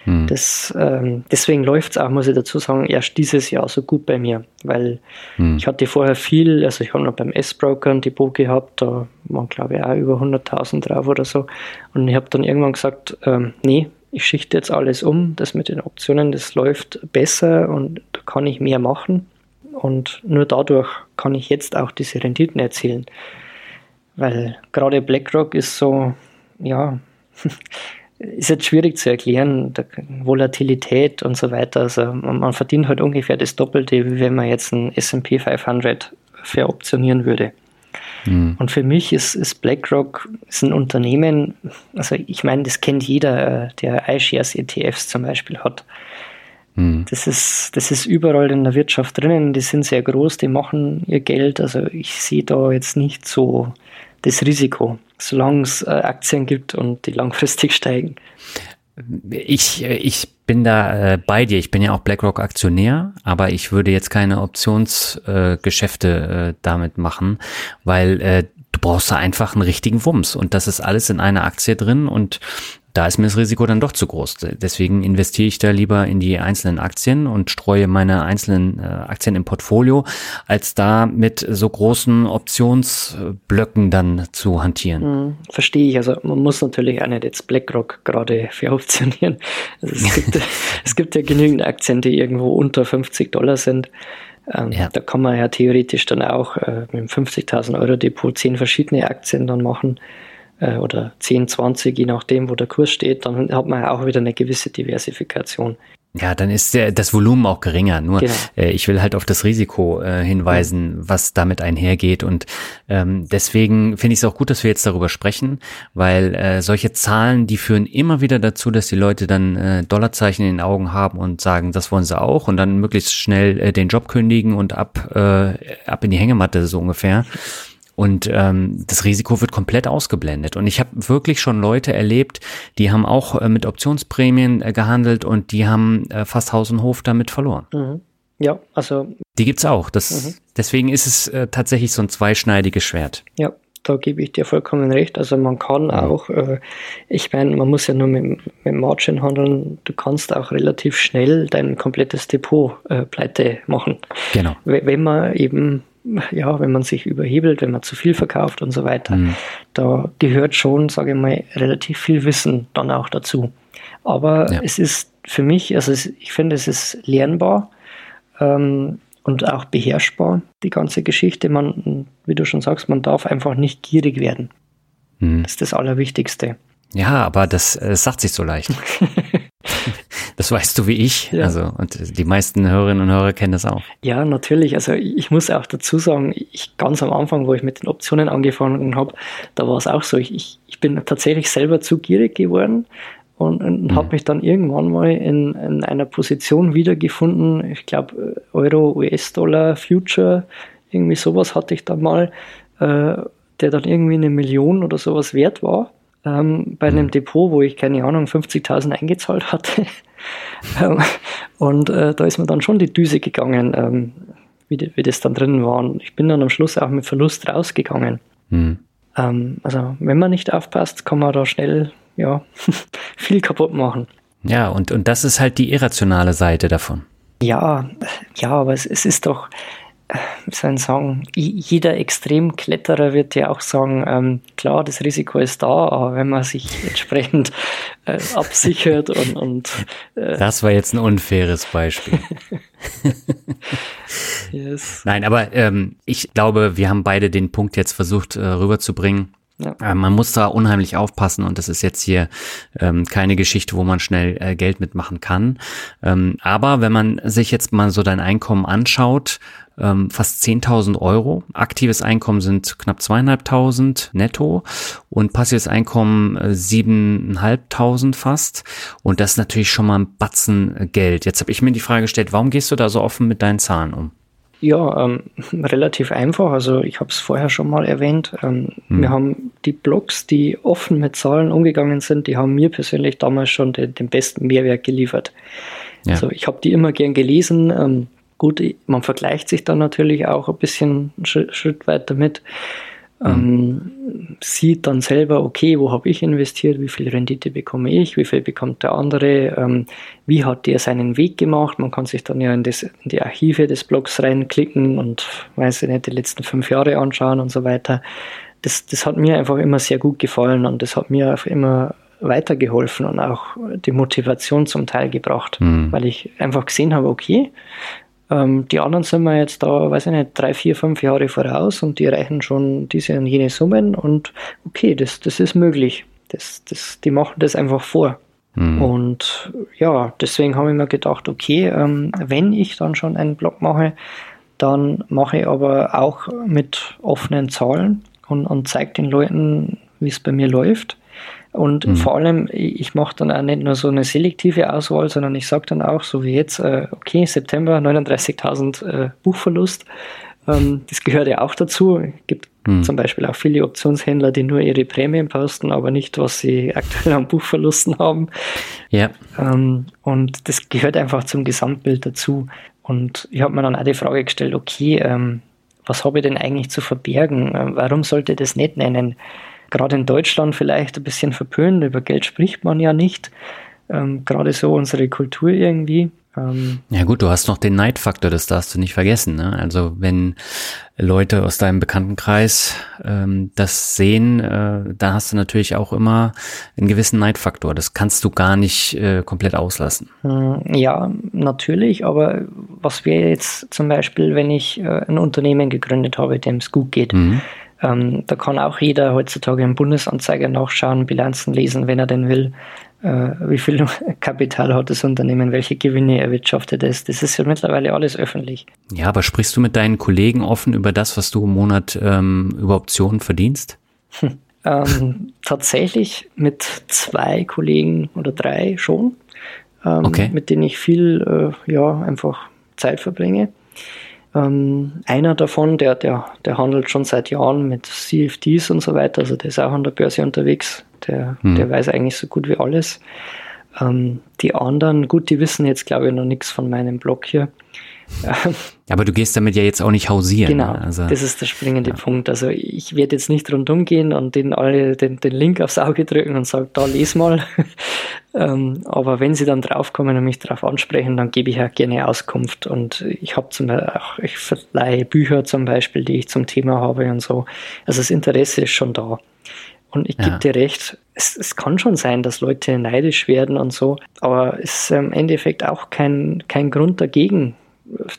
Hm. Das, ähm, deswegen läuft es auch, muss ich dazu sagen, erst dieses Jahr so gut bei mir, weil hm. ich hatte vorher viel, also ich habe noch beim S-Broker ein Depot gehabt, da waren glaube ich auch über 100.000 drauf oder so und ich habe dann irgendwann gesagt, ähm, nee, ich schichte jetzt alles um, das mit den Optionen, das läuft besser und da kann ich mehr machen und nur dadurch kann ich jetzt auch diese Renditen erzielen, weil gerade BlackRock ist so, ja, ist jetzt schwierig zu erklären, Volatilität und so weiter. Also man, verdient halt ungefähr das Doppelte, wie wenn man jetzt ein S&P 500 veroptionieren würde. Mhm. Und für mich ist, ist BlackRock ist ein Unternehmen, also ich meine, das kennt jeder, der iShares ETFs zum Beispiel hat. Mhm. Das, ist, das ist überall in der Wirtschaft drinnen, die sind sehr groß, die machen ihr Geld. Also ich sehe da jetzt nicht so das Risiko solange es äh, Aktien gibt und die langfristig steigen. Ich, ich bin da äh, bei dir. Ich bin ja auch BlackRock Aktionär, aber ich würde jetzt keine Optionsgeschäfte äh, äh, damit machen, weil äh, du brauchst da einfach einen richtigen Wumms und das ist alles in einer Aktie drin und da ist mir das Risiko dann doch zu groß. Deswegen investiere ich da lieber in die einzelnen Aktien und streue meine einzelnen äh, Aktien im Portfolio, als da mit so großen Optionsblöcken dann zu hantieren. Hm, verstehe ich. Also man muss natürlich auch nicht jetzt BlackRock gerade veroptionieren. Also es, gibt, es gibt ja genügend Aktien, die irgendwo unter 50 Dollar sind. Ähm, ja. Da kann man ja theoretisch dann auch äh, mit einem 50.000 Euro Depot zehn verschiedene Aktien dann machen äh, oder 10, 20, je nachdem, wo der Kurs steht. Dann hat man ja auch wieder eine gewisse Diversifikation. Ja, dann ist der, das Volumen auch geringer. Nur genau. äh, ich will halt auf das Risiko äh, hinweisen, was damit einhergeht. Und ähm, deswegen finde ich es auch gut, dass wir jetzt darüber sprechen, weil äh, solche Zahlen, die führen immer wieder dazu, dass die Leute dann äh, Dollarzeichen in den Augen haben und sagen, das wollen sie auch und dann möglichst schnell äh, den Job kündigen und ab, äh, ab in die Hängematte so ungefähr. Und ähm, das Risiko wird komplett ausgeblendet. Und ich habe wirklich schon Leute erlebt, die haben auch äh, mit Optionsprämien äh, gehandelt und die haben äh, fast Haus und Hof damit verloren. Mhm. Ja, also. Die gibt's auch. Das, mhm. Deswegen ist es äh, tatsächlich so ein zweischneidiges Schwert. Ja, da gebe ich dir vollkommen recht. Also man kann mhm. auch, äh, ich meine, man muss ja nur mit, mit Margin handeln, du kannst auch relativ schnell dein komplettes Depot äh, pleite machen. Genau. Wenn man eben ja, wenn man sich überhebelt, wenn man zu viel verkauft und so weiter, mhm. da gehört schon, sage ich mal, relativ viel Wissen dann auch dazu. Aber ja. es ist für mich, also es, ich finde, es ist lernbar ähm, und auch beherrschbar, die ganze Geschichte. Man, wie du schon sagst, man darf einfach nicht gierig werden. Mhm. Das ist das Allerwichtigste. Ja, aber das, das äh, sagt sich so leicht. Das weißt du wie ich. Ja. Also, und die meisten Hörerinnen und Hörer kennen das auch. Ja, natürlich. Also ich muss auch dazu sagen, ich ganz am Anfang, wo ich mit den Optionen angefangen habe, da war es auch so. Ich, ich bin tatsächlich selber zu gierig geworden und, und mhm. habe mich dann irgendwann mal in, in einer Position wiedergefunden. Ich glaube, Euro, US-Dollar, Future, irgendwie sowas hatte ich dann mal, äh, der dann irgendwie eine Million oder sowas wert war ähm, bei einem mhm. Depot, wo ich keine Ahnung 50.000 eingezahlt hatte. Ähm, und äh, da ist mir dann schon die Düse gegangen, ähm, wie, wie das dann drin war. Und ich bin dann am Schluss auch mit Verlust rausgegangen. Mhm. Ähm, also wenn man nicht aufpasst, kann man da schnell ja viel kaputt machen. Ja, und, und das ist halt die irrationale Seite davon. Ja, ja, aber es, es ist doch, ich sagen, jeder Extremkletterer wird ja auch sagen, ähm, klar, das Risiko ist da, aber wenn man sich entsprechend äh, absichert und, und äh, Das war jetzt ein unfaires Beispiel. yes. Nein, aber ähm, ich glaube, wir haben beide den Punkt jetzt versucht äh, rüberzubringen. Ja. Äh, man muss da unheimlich aufpassen und das ist jetzt hier ähm, keine Geschichte, wo man schnell äh, Geld mitmachen kann. Ähm, aber wenn man sich jetzt mal so dein Einkommen anschaut, ähm, fast 10.000 Euro. Aktives Einkommen sind knapp zweieinhalbtausend netto und passives Einkommen äh, 7.500 fast. Und das ist natürlich schon mal ein Batzen Geld. Jetzt habe ich mir die Frage gestellt, warum gehst du da so offen mit deinen Zahlen um? Ja, ähm, relativ einfach. Also ich habe es vorher schon mal erwähnt. Ähm, hm. Wir haben die Blogs, die offen mit Zahlen umgegangen sind, die haben mir persönlich damals schon den, den besten Mehrwert geliefert. Ja. Also ich habe die immer gern gelesen. Ähm, gut, man vergleicht sich dann natürlich auch ein bisschen einen Schritt, Schritt weiter mit. Mhm. Ähm, sieht dann selber, okay, wo habe ich investiert, wie viel Rendite bekomme ich, wie viel bekommt der andere, ähm, wie hat der seinen Weg gemacht. Man kann sich dann ja in, das, in die Archive des Blogs reinklicken und, weiß ich nicht, die letzten fünf Jahre anschauen und so weiter. Das, das hat mir einfach immer sehr gut gefallen und das hat mir auch immer weitergeholfen und auch die Motivation zum Teil gebracht, mhm. weil ich einfach gesehen habe, okay, ähm, die anderen sind wir jetzt da, weiß ich nicht, drei, vier, fünf Jahre voraus und die erreichen schon diese und jene Summen und okay, das, das ist möglich. Das, das, die machen das einfach vor. Mhm. Und ja, deswegen habe ich mir gedacht, okay, ähm, wenn ich dann schon einen Blog mache, dann mache ich aber auch mit offenen Zahlen und, und zeige den Leuten, wie es bei mir läuft. Und mhm. vor allem, ich mache dann auch nicht nur so eine selektive Auswahl, sondern ich sage dann auch, so wie jetzt, äh, okay, September 39.000 äh, Buchverlust. Ähm, das gehört ja auch dazu. Es gibt mhm. zum Beispiel auch viele Optionshändler, die nur ihre Prämien posten, aber nicht, was sie aktuell an Buchverlusten haben. Ja. Ähm, und das gehört einfach zum Gesamtbild dazu. Und ich habe mir dann auch die Frage gestellt, okay, ähm, was habe ich denn eigentlich zu verbergen? Warum sollte ich das nicht nennen? Gerade in Deutschland vielleicht ein bisschen verpönt. Über Geld spricht man ja nicht. Ähm, gerade so unsere Kultur irgendwie. Ähm, ja gut, du hast noch den Neidfaktor, das darfst du nicht vergessen. Ne? Also wenn Leute aus deinem Bekanntenkreis ähm, das sehen, äh, da hast du natürlich auch immer einen gewissen Neidfaktor. Das kannst du gar nicht äh, komplett auslassen. Hm, ja, natürlich, aber was wäre jetzt zum Beispiel, wenn ich äh, ein Unternehmen gegründet habe, dem es gut geht? Mhm. Ähm, da kann auch jeder heutzutage im Bundesanzeiger nachschauen, Bilanzen lesen, wenn er denn will äh, wie viel Kapital hat das Unternehmen, welche Gewinne erwirtschaftet es. Das ist ja mittlerweile alles öffentlich. Ja, aber sprichst du mit deinen Kollegen offen über das, was du im Monat ähm, über Optionen verdienst? Hm. Ähm, tatsächlich mit zwei Kollegen oder drei schon, ähm, okay. mit denen ich viel, äh, ja, einfach Zeit verbringe. Ähm, einer davon, der, der, der handelt schon seit Jahren mit CFDs und so weiter, also der ist auch an der Börse unterwegs, der, hm. der weiß eigentlich so gut wie alles. Ähm, die anderen, gut, die wissen jetzt, glaube ich, noch nichts von meinem Blog hier. Aber du gehst damit ja jetzt auch nicht hausieren. Genau, ne? also, das ist der springende ja. Punkt. Also ich werde jetzt nicht rundum gehen und denen alle den, den Link aufs Auge drücken und sagen, da les mal. ähm, aber wenn sie dann draufkommen und mich darauf ansprechen, dann gebe ich auch gerne Auskunft. Und ich habe zum Beispiel auch, ich verleihe Bücher zum Beispiel, die ich zum Thema habe und so. Also das Interesse ist schon da. Und ich gebe ja. dir recht, es, es, kann schon sein, dass Leute neidisch werden und so, aber es ist im Endeffekt auch kein, kein Grund dagegen,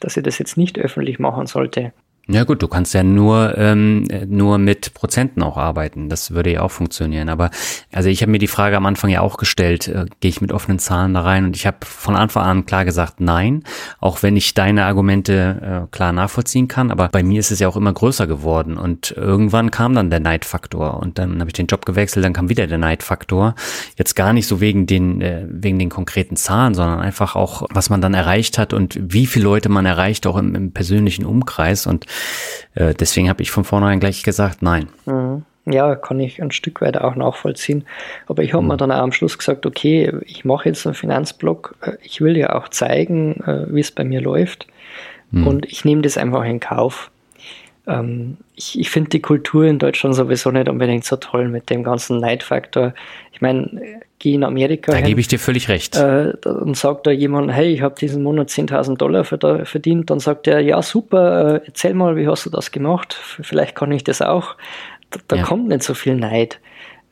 dass ich das jetzt nicht öffentlich machen sollte. Ja gut, du kannst ja nur ähm, nur mit Prozenten auch arbeiten. Das würde ja auch funktionieren. Aber also ich habe mir die Frage am Anfang ja auch gestellt, äh, gehe ich mit offenen Zahlen da rein? Und ich habe von Anfang an klar gesagt, nein. Auch wenn ich deine Argumente äh, klar nachvollziehen kann. Aber bei mir ist es ja auch immer größer geworden. Und irgendwann kam dann der Neidfaktor. Und dann habe ich den Job gewechselt, dann kam wieder der Neidfaktor. Jetzt gar nicht so wegen den äh, wegen den konkreten Zahlen, sondern einfach auch, was man dann erreicht hat und wie viele Leute man erreicht, auch im, im persönlichen Umkreis. Und äh, deswegen habe ich von vornherein gleich gesagt, nein. Mhm. Ja, kann ich ein Stück weit auch nachvollziehen. Aber ich habe mhm. mir dann auch am Schluss gesagt, okay, ich mache jetzt einen Finanzblog. Äh, ich will ja auch zeigen, äh, wie es bei mir läuft. Mhm. Und ich nehme das einfach in Kauf. Ähm, ich, ich finde die Kultur in Deutschland sowieso nicht unbedingt so toll mit dem ganzen Neidfaktor. Ich meine, gehe in Amerika. Da gebe ich dir völlig recht. Äh, und sagt da jemand, hey, ich habe diesen Monat 10.000 Dollar verdient, dann sagt er, ja super, äh, erzähl mal, wie hast du das gemacht? Vielleicht kann ich das auch. Da, da ja. kommt nicht so viel Neid.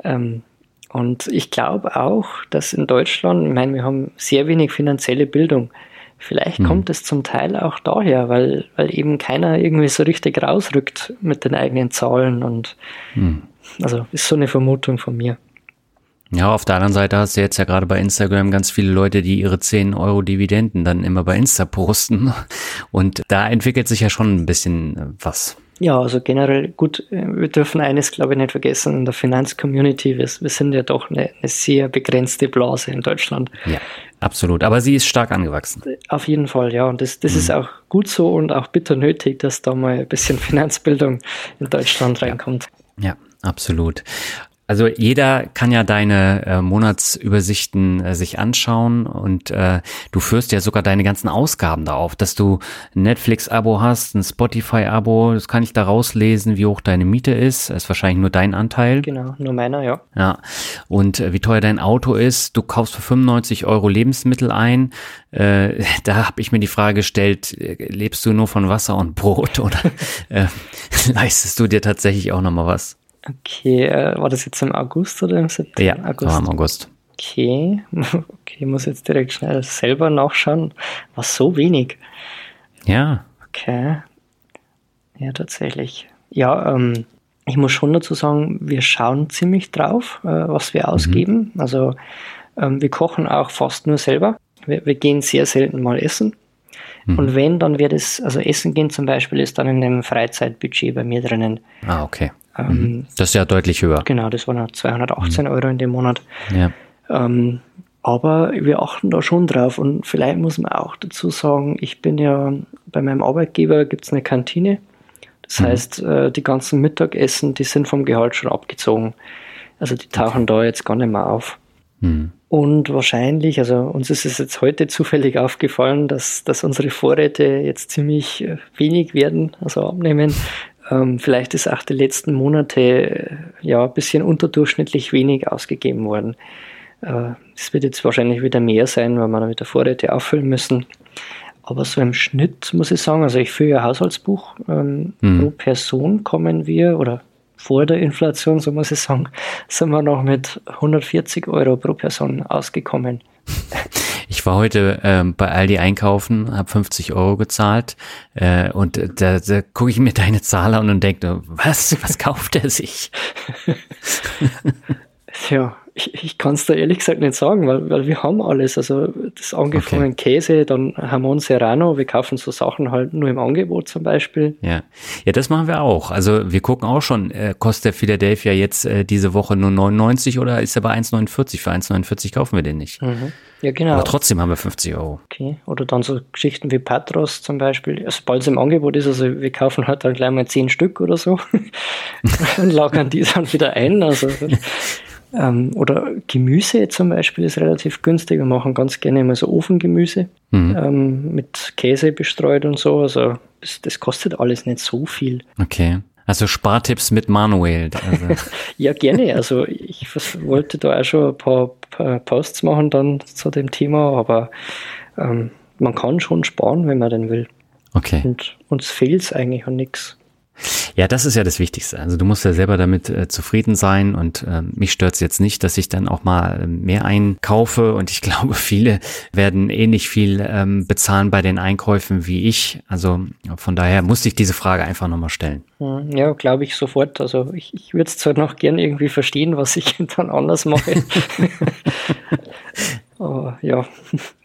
Ähm, und ich glaube auch, dass in Deutschland, ich meine, wir haben sehr wenig finanzielle Bildung. Vielleicht mhm. kommt es zum Teil auch daher, weil, weil eben keiner irgendwie so richtig rausrückt mit den eigenen Zahlen und mhm. also ist so eine Vermutung von mir. Ja, auf der anderen Seite hast du jetzt ja gerade bei Instagram ganz viele Leute, die ihre 10 Euro Dividenden dann immer bei Insta posten. Und da entwickelt sich ja schon ein bisschen was. Ja, also generell gut, wir dürfen eines, glaube ich, nicht vergessen, in der Finanzcommunity, wir, wir sind ja doch eine, eine, sehr begrenzte Blase in Deutschland. Ja, absolut. Aber sie ist stark angewachsen. Auf jeden Fall, ja. Und das, das mhm. ist auch gut so und auch bitter nötig, dass da mal ein bisschen Finanzbildung in Deutschland reinkommt. Ja. ja. Absolut. Also jeder kann ja deine äh, Monatsübersichten äh, sich anschauen und äh, du führst ja sogar deine ganzen Ausgaben da auf, dass du ein Netflix-Abo hast, ein Spotify-Abo, das kann ich da rauslesen, wie hoch deine Miete ist. Das ist wahrscheinlich nur dein Anteil. Genau, nur meiner, ja. Ja. Und äh, wie teuer dein Auto ist, du kaufst für 95 Euro Lebensmittel ein. Äh, da habe ich mir die Frage gestellt, äh, lebst du nur von Wasser und Brot oder äh, leistest du dir tatsächlich auch nochmal was? Okay, äh, war das jetzt im August oder im September? Ja, August. war im August. Okay, okay, muss jetzt direkt schnell selber nachschauen. War so wenig. Ja. Okay. Ja, tatsächlich. Ja, ähm, ich muss schon dazu sagen, wir schauen ziemlich drauf, äh, was wir ausgeben. Mhm. Also ähm, wir kochen auch fast nur selber. Wir, wir gehen sehr selten mal essen. Mhm. Und wenn, dann wird es, also Essen gehen zum Beispiel ist dann in dem Freizeitbudget bei mir drinnen. Ah, okay. Ähm, mhm. das ist ja deutlich höher. Genau, das waren 218 mhm. Euro in dem Monat. Ja. Ähm, aber wir achten da schon drauf und vielleicht muss man auch dazu sagen, ich bin ja bei meinem Arbeitgeber gibt es eine Kantine. Das mhm. heißt, äh, die ganzen Mittagessen, die sind vom Gehalt schon abgezogen. Also die tauchen okay. da jetzt gar nicht mehr auf. Mhm. Und wahrscheinlich, also uns ist es jetzt heute zufällig aufgefallen, dass, dass unsere Vorräte jetzt ziemlich äh, wenig werden, also abnehmen. Ähm, vielleicht ist auch die letzten Monate äh, ja ein bisschen unterdurchschnittlich wenig ausgegeben worden. Äh, es wird jetzt wahrscheinlich wieder mehr sein, weil wir dann wieder Vorräte auffüllen müssen. Aber so im Schnitt muss ich sagen, also ich führe ein Haushaltsbuch. Ähm, mhm. Pro Person kommen wir, oder vor der Inflation, so muss ich sagen, sind wir noch mit 140 Euro pro Person ausgekommen. Ich war heute ähm, bei Aldi einkaufen, habe 50 Euro gezahlt äh, und da, da gucke ich mir deine Zahl an und denke, was, was kauft er sich? ja, ich, ich kann es da ehrlich gesagt nicht sagen, weil, weil wir haben alles. Also das angefangen okay. Käse, dann Hamon Serrano, wir kaufen so Sachen halt nur im Angebot zum Beispiel. Ja, ja, das machen wir auch. Also wir gucken auch schon, äh, kostet der Philadelphia jetzt äh, diese Woche nur 99 oder ist er bei 1,49? Für 1,49 kaufen wir den nicht. Mhm. Ja, genau. Aber trotzdem haben wir 50 Euro. Okay. Oder dann so Geschichten wie Patros zum Beispiel. Also, sobald es im Angebot ist, also wir kaufen halt dann gleich mal 10 Stück oder so und lagern die dann wieder ein. Also ähm, oder Gemüse zum Beispiel ist relativ günstig. Wir machen ganz gerne immer so Ofengemüse mhm. ähm, mit Käse bestreut und so. Also das, das, kostet alles nicht so viel. Okay. Also Spartipps mit Manuel. Also. ja, gerne. Also ich wollte da auch schon ein paar, Posts machen dann zu dem Thema, aber ähm, man kann schon sparen, wenn man denn will. Okay. Und uns fehlt es eigentlich an nichts. Ja, das ist ja das Wichtigste. Also du musst ja selber damit äh, zufrieden sein und äh, mich stört es jetzt nicht, dass ich dann auch mal mehr einkaufe und ich glaube, viele werden ähnlich viel ähm, bezahlen bei den Einkäufen wie ich. Also von daher musste ich diese Frage einfach nochmal stellen. Hm, ja, glaube ich sofort. Also ich, ich würde es zwar noch gern irgendwie verstehen, was ich dann anders mache. Aber ja,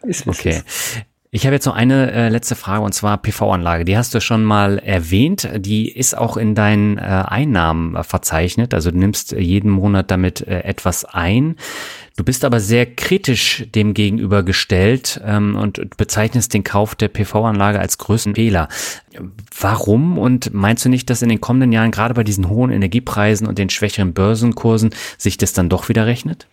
ist Okay. Ist. Ich habe jetzt noch eine äh, letzte Frage und zwar PV-Anlage. Die hast du schon mal erwähnt. Die ist auch in deinen äh, Einnahmen verzeichnet. Also du nimmst jeden Monat damit äh, etwas ein. Du bist aber sehr kritisch dem gegenüber gestellt ähm, und bezeichnest den Kauf der PV-Anlage als größten Fehler. Warum? Und meinst du nicht, dass in den kommenden Jahren gerade bei diesen hohen Energiepreisen und den schwächeren Börsenkursen sich das dann doch wieder rechnet?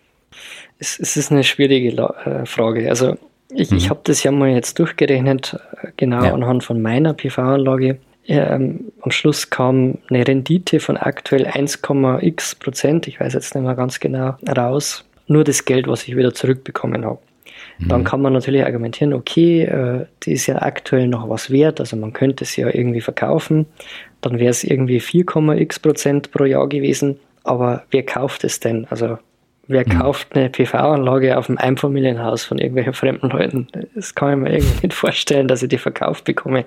Es, es ist eine schwierige äh, Frage. Also ich, mhm. ich habe das ja mal jetzt durchgerechnet, äh, genau ja. anhand von meiner PV-Anlage. Ähm, am Schluss kam eine Rendite von aktuell 1,x Prozent, ich weiß jetzt nicht mehr ganz genau, raus. Nur das Geld, was ich wieder zurückbekommen habe. Mhm. Dann kann man natürlich argumentieren, okay, äh, die ist ja aktuell noch was wert, also man könnte es ja irgendwie verkaufen. Dann wäre es irgendwie 4,x Prozent pro Jahr gewesen. Aber wer kauft es denn? Also Wer mhm. kauft eine PV-Anlage auf einem Einfamilienhaus von irgendwelchen fremden Leuten? Das kann ich mir irgendwie nicht vorstellen, dass ich die verkauft bekomme.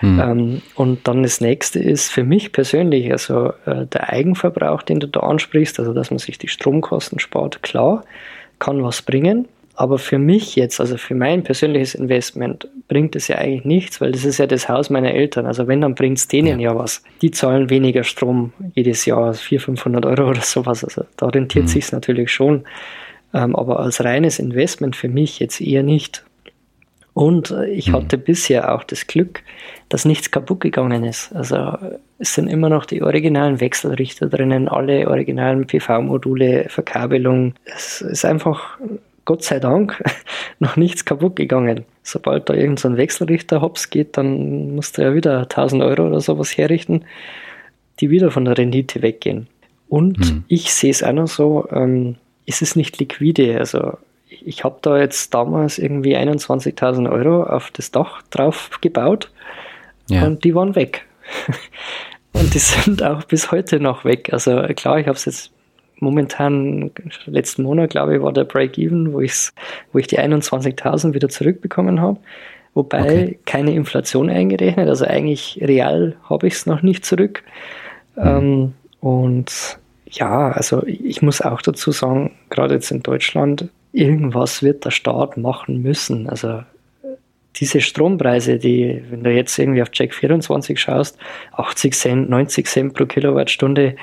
Mhm. Ähm, und dann das nächste ist für mich persönlich, also äh, der Eigenverbrauch, den du da ansprichst, also dass man sich die Stromkosten spart, klar, kann was bringen. Aber für mich jetzt, also für mein persönliches Investment, bringt es ja eigentlich nichts, weil das ist ja das Haus meiner Eltern. Also wenn, dann bringt es denen ja. ja. was. Die zahlen weniger Strom jedes Jahr, 400, 500 Euro oder sowas. Also da rentiert mhm. sich natürlich schon. Ähm, aber als reines Investment für mich jetzt eher nicht. Und äh, ich mhm. hatte bisher auch das Glück, dass nichts kaputt gegangen ist. Also es sind immer noch die originalen Wechselrichter drinnen, alle originalen PV-Module, Verkabelung. Es ist einfach Gott sei Dank noch nichts kaputt gegangen. Sobald da irgendein so Wechselrichter hops geht, dann musst du ja wieder 1000 Euro oder sowas herrichten, die wieder von der Rendite weggehen. Und mhm. ich sehe es auch noch so, ähm, ist es nicht liquide. Also ich habe da jetzt damals irgendwie 21.000 Euro auf das Dach drauf gebaut ja. und die waren weg. und die sind auch bis heute noch weg. Also klar, ich habe es jetzt momentan, letzten Monat, glaube ich, war der Break-Even, wo, wo ich die 21.000 wieder zurückbekommen habe. Wobei okay. keine Inflation eingerechnet, also eigentlich real habe ich es noch nicht zurück. Mhm. Ähm, und ja, also ich muss auch dazu sagen, gerade jetzt in Deutschland, irgendwas wird der Staat machen müssen. Also diese Strompreise, die, wenn du jetzt irgendwie auf Check 24 schaust, 80 Cent, 90 Cent pro Kilowattstunde,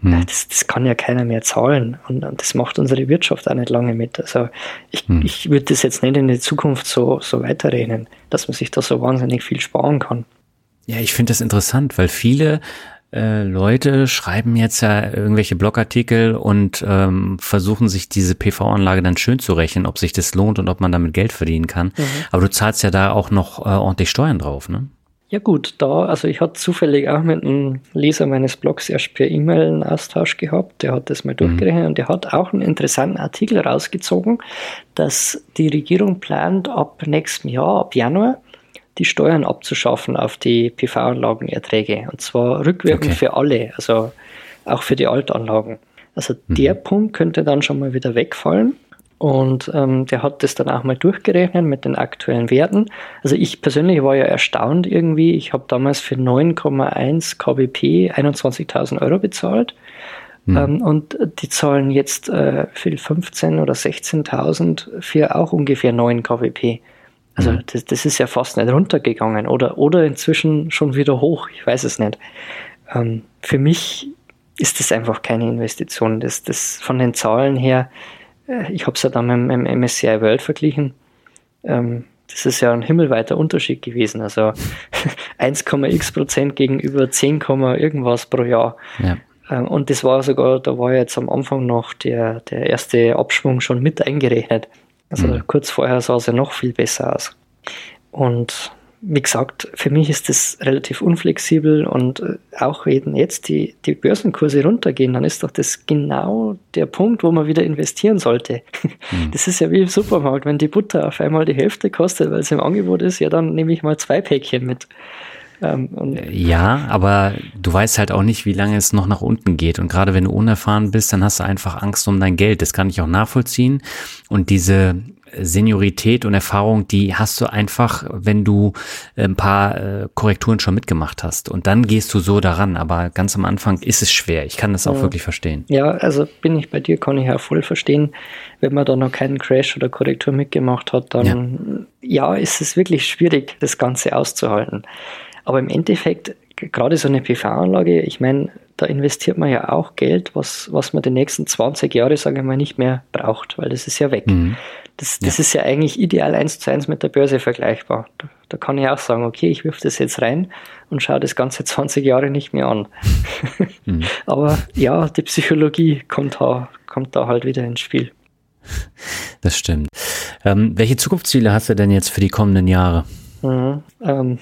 hm. Das, das, kann ja keiner mehr zahlen und, und, das macht unsere Wirtschaft auch nicht lange mit. Also ich, hm. ich würde das jetzt nicht in die Zukunft so, so weiterrechnen, dass man sich da so wahnsinnig viel sparen kann. Ja, ich finde das interessant, weil viele äh, Leute schreiben jetzt ja irgendwelche Blogartikel und ähm, versuchen sich diese PV-Anlage dann schön zu rechnen, ob sich das lohnt und ob man damit Geld verdienen kann. Mhm. Aber du zahlst ja da auch noch äh, ordentlich Steuern drauf, ne? Ja gut, da, also ich hatte zufällig auch mit einem Leser meines Blogs erst per E-Mail einen Austausch gehabt, der hat das mal mhm. durchgerechnet und der hat auch einen interessanten Artikel rausgezogen, dass die Regierung plant, ab nächstem Jahr, ab Januar, die Steuern abzuschaffen auf die PV-Anlagenerträge. Und zwar rückwirkend okay. für alle, also auch für die Altanlagen. Also mhm. der Punkt könnte dann schon mal wieder wegfallen. Und ähm, der hat das dann auch mal durchgerechnet mit den aktuellen Werten. Also ich persönlich war ja erstaunt irgendwie. Ich habe damals für 9,1 kbp 21.000 Euro bezahlt. Mhm. Ähm, und die zahlen jetzt äh, für 15.000 oder 16.000 für auch ungefähr 9 kbp. Also mhm. das, das, ist ja fast nicht runtergegangen oder, oder inzwischen schon wieder hoch. Ich weiß es nicht. Ähm, für mich ist das einfach keine Investition. Das, das von den Zahlen her ich habe es ja dann mit dem MSCI World verglichen. Ähm, das ist ja ein himmelweiter Unterschied gewesen. Also 1,x Prozent gegenüber 10, irgendwas pro Jahr. Ja. Ähm, und das war sogar, da war jetzt am Anfang noch der, der erste Abschwung schon mit eingerechnet. Also mhm. kurz vorher sah es ja noch viel besser aus. Und wie gesagt, für mich ist das relativ unflexibel und äh, auch wenn jetzt die, die Börsenkurse runtergehen, dann ist doch das genau der Punkt, wo man wieder investieren sollte. Mhm. Das ist ja wie im Supermarkt, wenn die Butter auf einmal die Hälfte kostet, weil es im Angebot ist, ja, dann nehme ich mal zwei Päckchen mit. Ähm, ja, aber du weißt halt auch nicht, wie lange es noch nach unten geht. Und gerade wenn du unerfahren bist, dann hast du einfach Angst um dein Geld. Das kann ich auch nachvollziehen. Und diese Seniorität und Erfahrung, die hast du einfach, wenn du ein paar äh, Korrekturen schon mitgemacht hast. Und dann gehst du so daran. Aber ganz am Anfang ist es schwer. Ich kann das auch ja. wirklich verstehen. Ja, also bin ich bei dir, kann ich auch voll verstehen. Wenn man da noch keinen Crash oder Korrektur mitgemacht hat, dann ja, ja ist es wirklich schwierig, das Ganze auszuhalten. Aber im Endeffekt, gerade so eine PV-Anlage, ich meine, da investiert man ja auch Geld, was, was man die nächsten 20 Jahre, sage ich mal, nicht mehr braucht, weil das ist ja weg. Mhm. Das, das ja. ist ja eigentlich ideal eins zu eins mit der Börse vergleichbar. Da, da kann ich auch sagen, okay, ich wirf das jetzt rein und schaue das ganze 20 Jahre nicht mehr an. Mhm. Aber ja, die Psychologie kommt da, kommt da halt wieder ins Spiel. Das stimmt. Ähm, welche Zukunftsziele hast du denn jetzt für die kommenden Jahre? Mhm, ähm,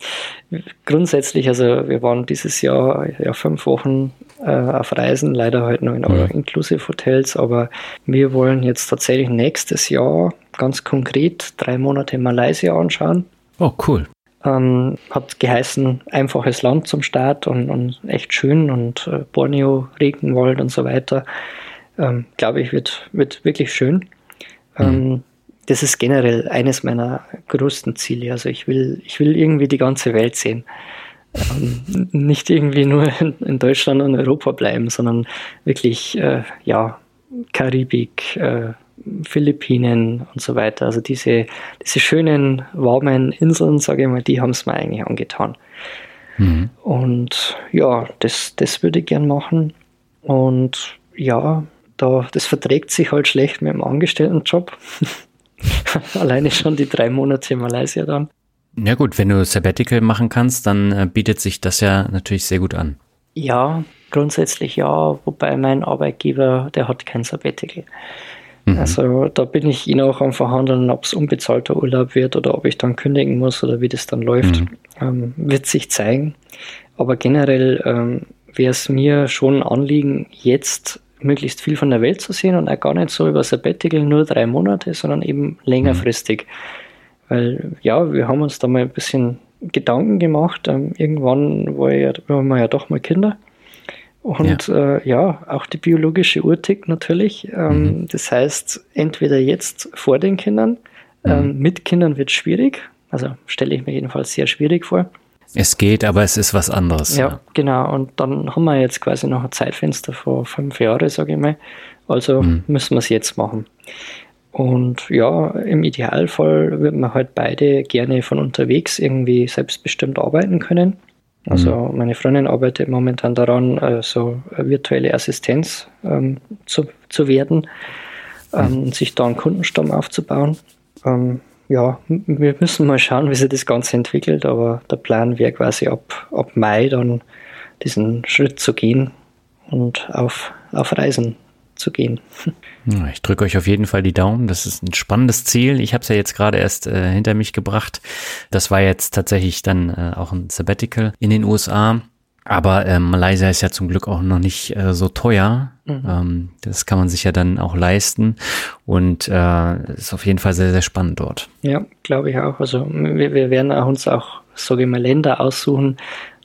grundsätzlich, also wir waren dieses Jahr ja fünf Wochen äh, auf Reisen, leider halt nur in mhm. Inclusive Hotels, aber wir wollen jetzt tatsächlich nächstes Jahr ganz konkret drei Monate Malaysia anschauen. Oh, cool. Ähm, hat geheißen, einfaches Land zum Start und, und echt schön und äh, Borneo, Regenwald und so weiter. Ähm, Glaube ich, wird, wird wirklich schön. Mhm. Ähm, das ist generell eines meiner größten Ziele. Also ich will, ich will irgendwie die ganze Welt sehen. Ähm, nicht irgendwie nur in, in, Deutschland und Europa bleiben, sondern wirklich, äh, ja, Karibik, äh, Philippinen und so weiter. Also diese, diese schönen, warmen Inseln, sage ich mal, die haben es mir eigentlich angetan. Mhm. Und ja, das, das würde ich gern machen. Und ja, da, das verträgt sich halt schlecht mit dem Angestelltenjob. Alleine schon die drei Monate in Malaysia dann. Ja gut, wenn du Sabbatical machen kannst, dann äh, bietet sich das ja natürlich sehr gut an. Ja, grundsätzlich ja, wobei mein Arbeitgeber, der hat kein Sabbatical. Mhm. Also da bin ich ihn auch am Verhandeln, ob es unbezahlter Urlaub wird oder ob ich dann kündigen muss oder wie das dann läuft, mhm. ähm, wird sich zeigen. Aber generell ähm, wäre es mir schon ein Anliegen, jetzt möglichst viel von der Welt zu sehen und auch gar nicht so über Sabbatical nur drei Monate, sondern eben längerfristig. Mhm. Weil ja, wir haben uns da mal ein bisschen Gedanken gemacht. Ähm, irgendwann war ja, waren wir ja doch mal Kinder. Und ja, äh, ja auch die biologische Uhr tickt natürlich. Ähm, mhm. Das heißt, entweder jetzt vor den Kindern, ähm, mhm. mit Kindern wird es schwierig. Also stelle ich mir jedenfalls sehr schwierig vor. Es geht, aber es ist was anderes. Ja, ja, genau. Und dann haben wir jetzt quasi noch ein Zeitfenster vor fünf Jahren, sage ich mal. Also mhm. müssen wir es jetzt machen. Und ja, im Idealfall würden wir halt beide gerne von unterwegs irgendwie selbstbestimmt arbeiten können. Also mhm. meine Freundin arbeitet momentan daran, so virtuelle Assistenz ähm, zu, zu werden, ähm, mhm. sich da einen Kundenstamm aufzubauen. Ähm, ja, wir müssen mal schauen, wie sich das Ganze entwickelt, aber der Plan wäre quasi ab, ab Mai dann diesen Schritt zu gehen und auf, auf Reisen zu gehen. Ich drücke euch auf jeden Fall die Daumen. Das ist ein spannendes Ziel. Ich habe es ja jetzt gerade erst äh, hinter mich gebracht. Das war jetzt tatsächlich dann äh, auch ein Sabbatical in den USA. Aber äh, Malaysia ist ja zum Glück auch noch nicht äh, so teuer. Mhm. Ähm, das kann man sich ja dann auch leisten und äh, ist auf jeden Fall sehr, sehr spannend dort. Ja, glaube ich auch. Also wir, wir werden auch uns auch, sage ich mal, Länder aussuchen,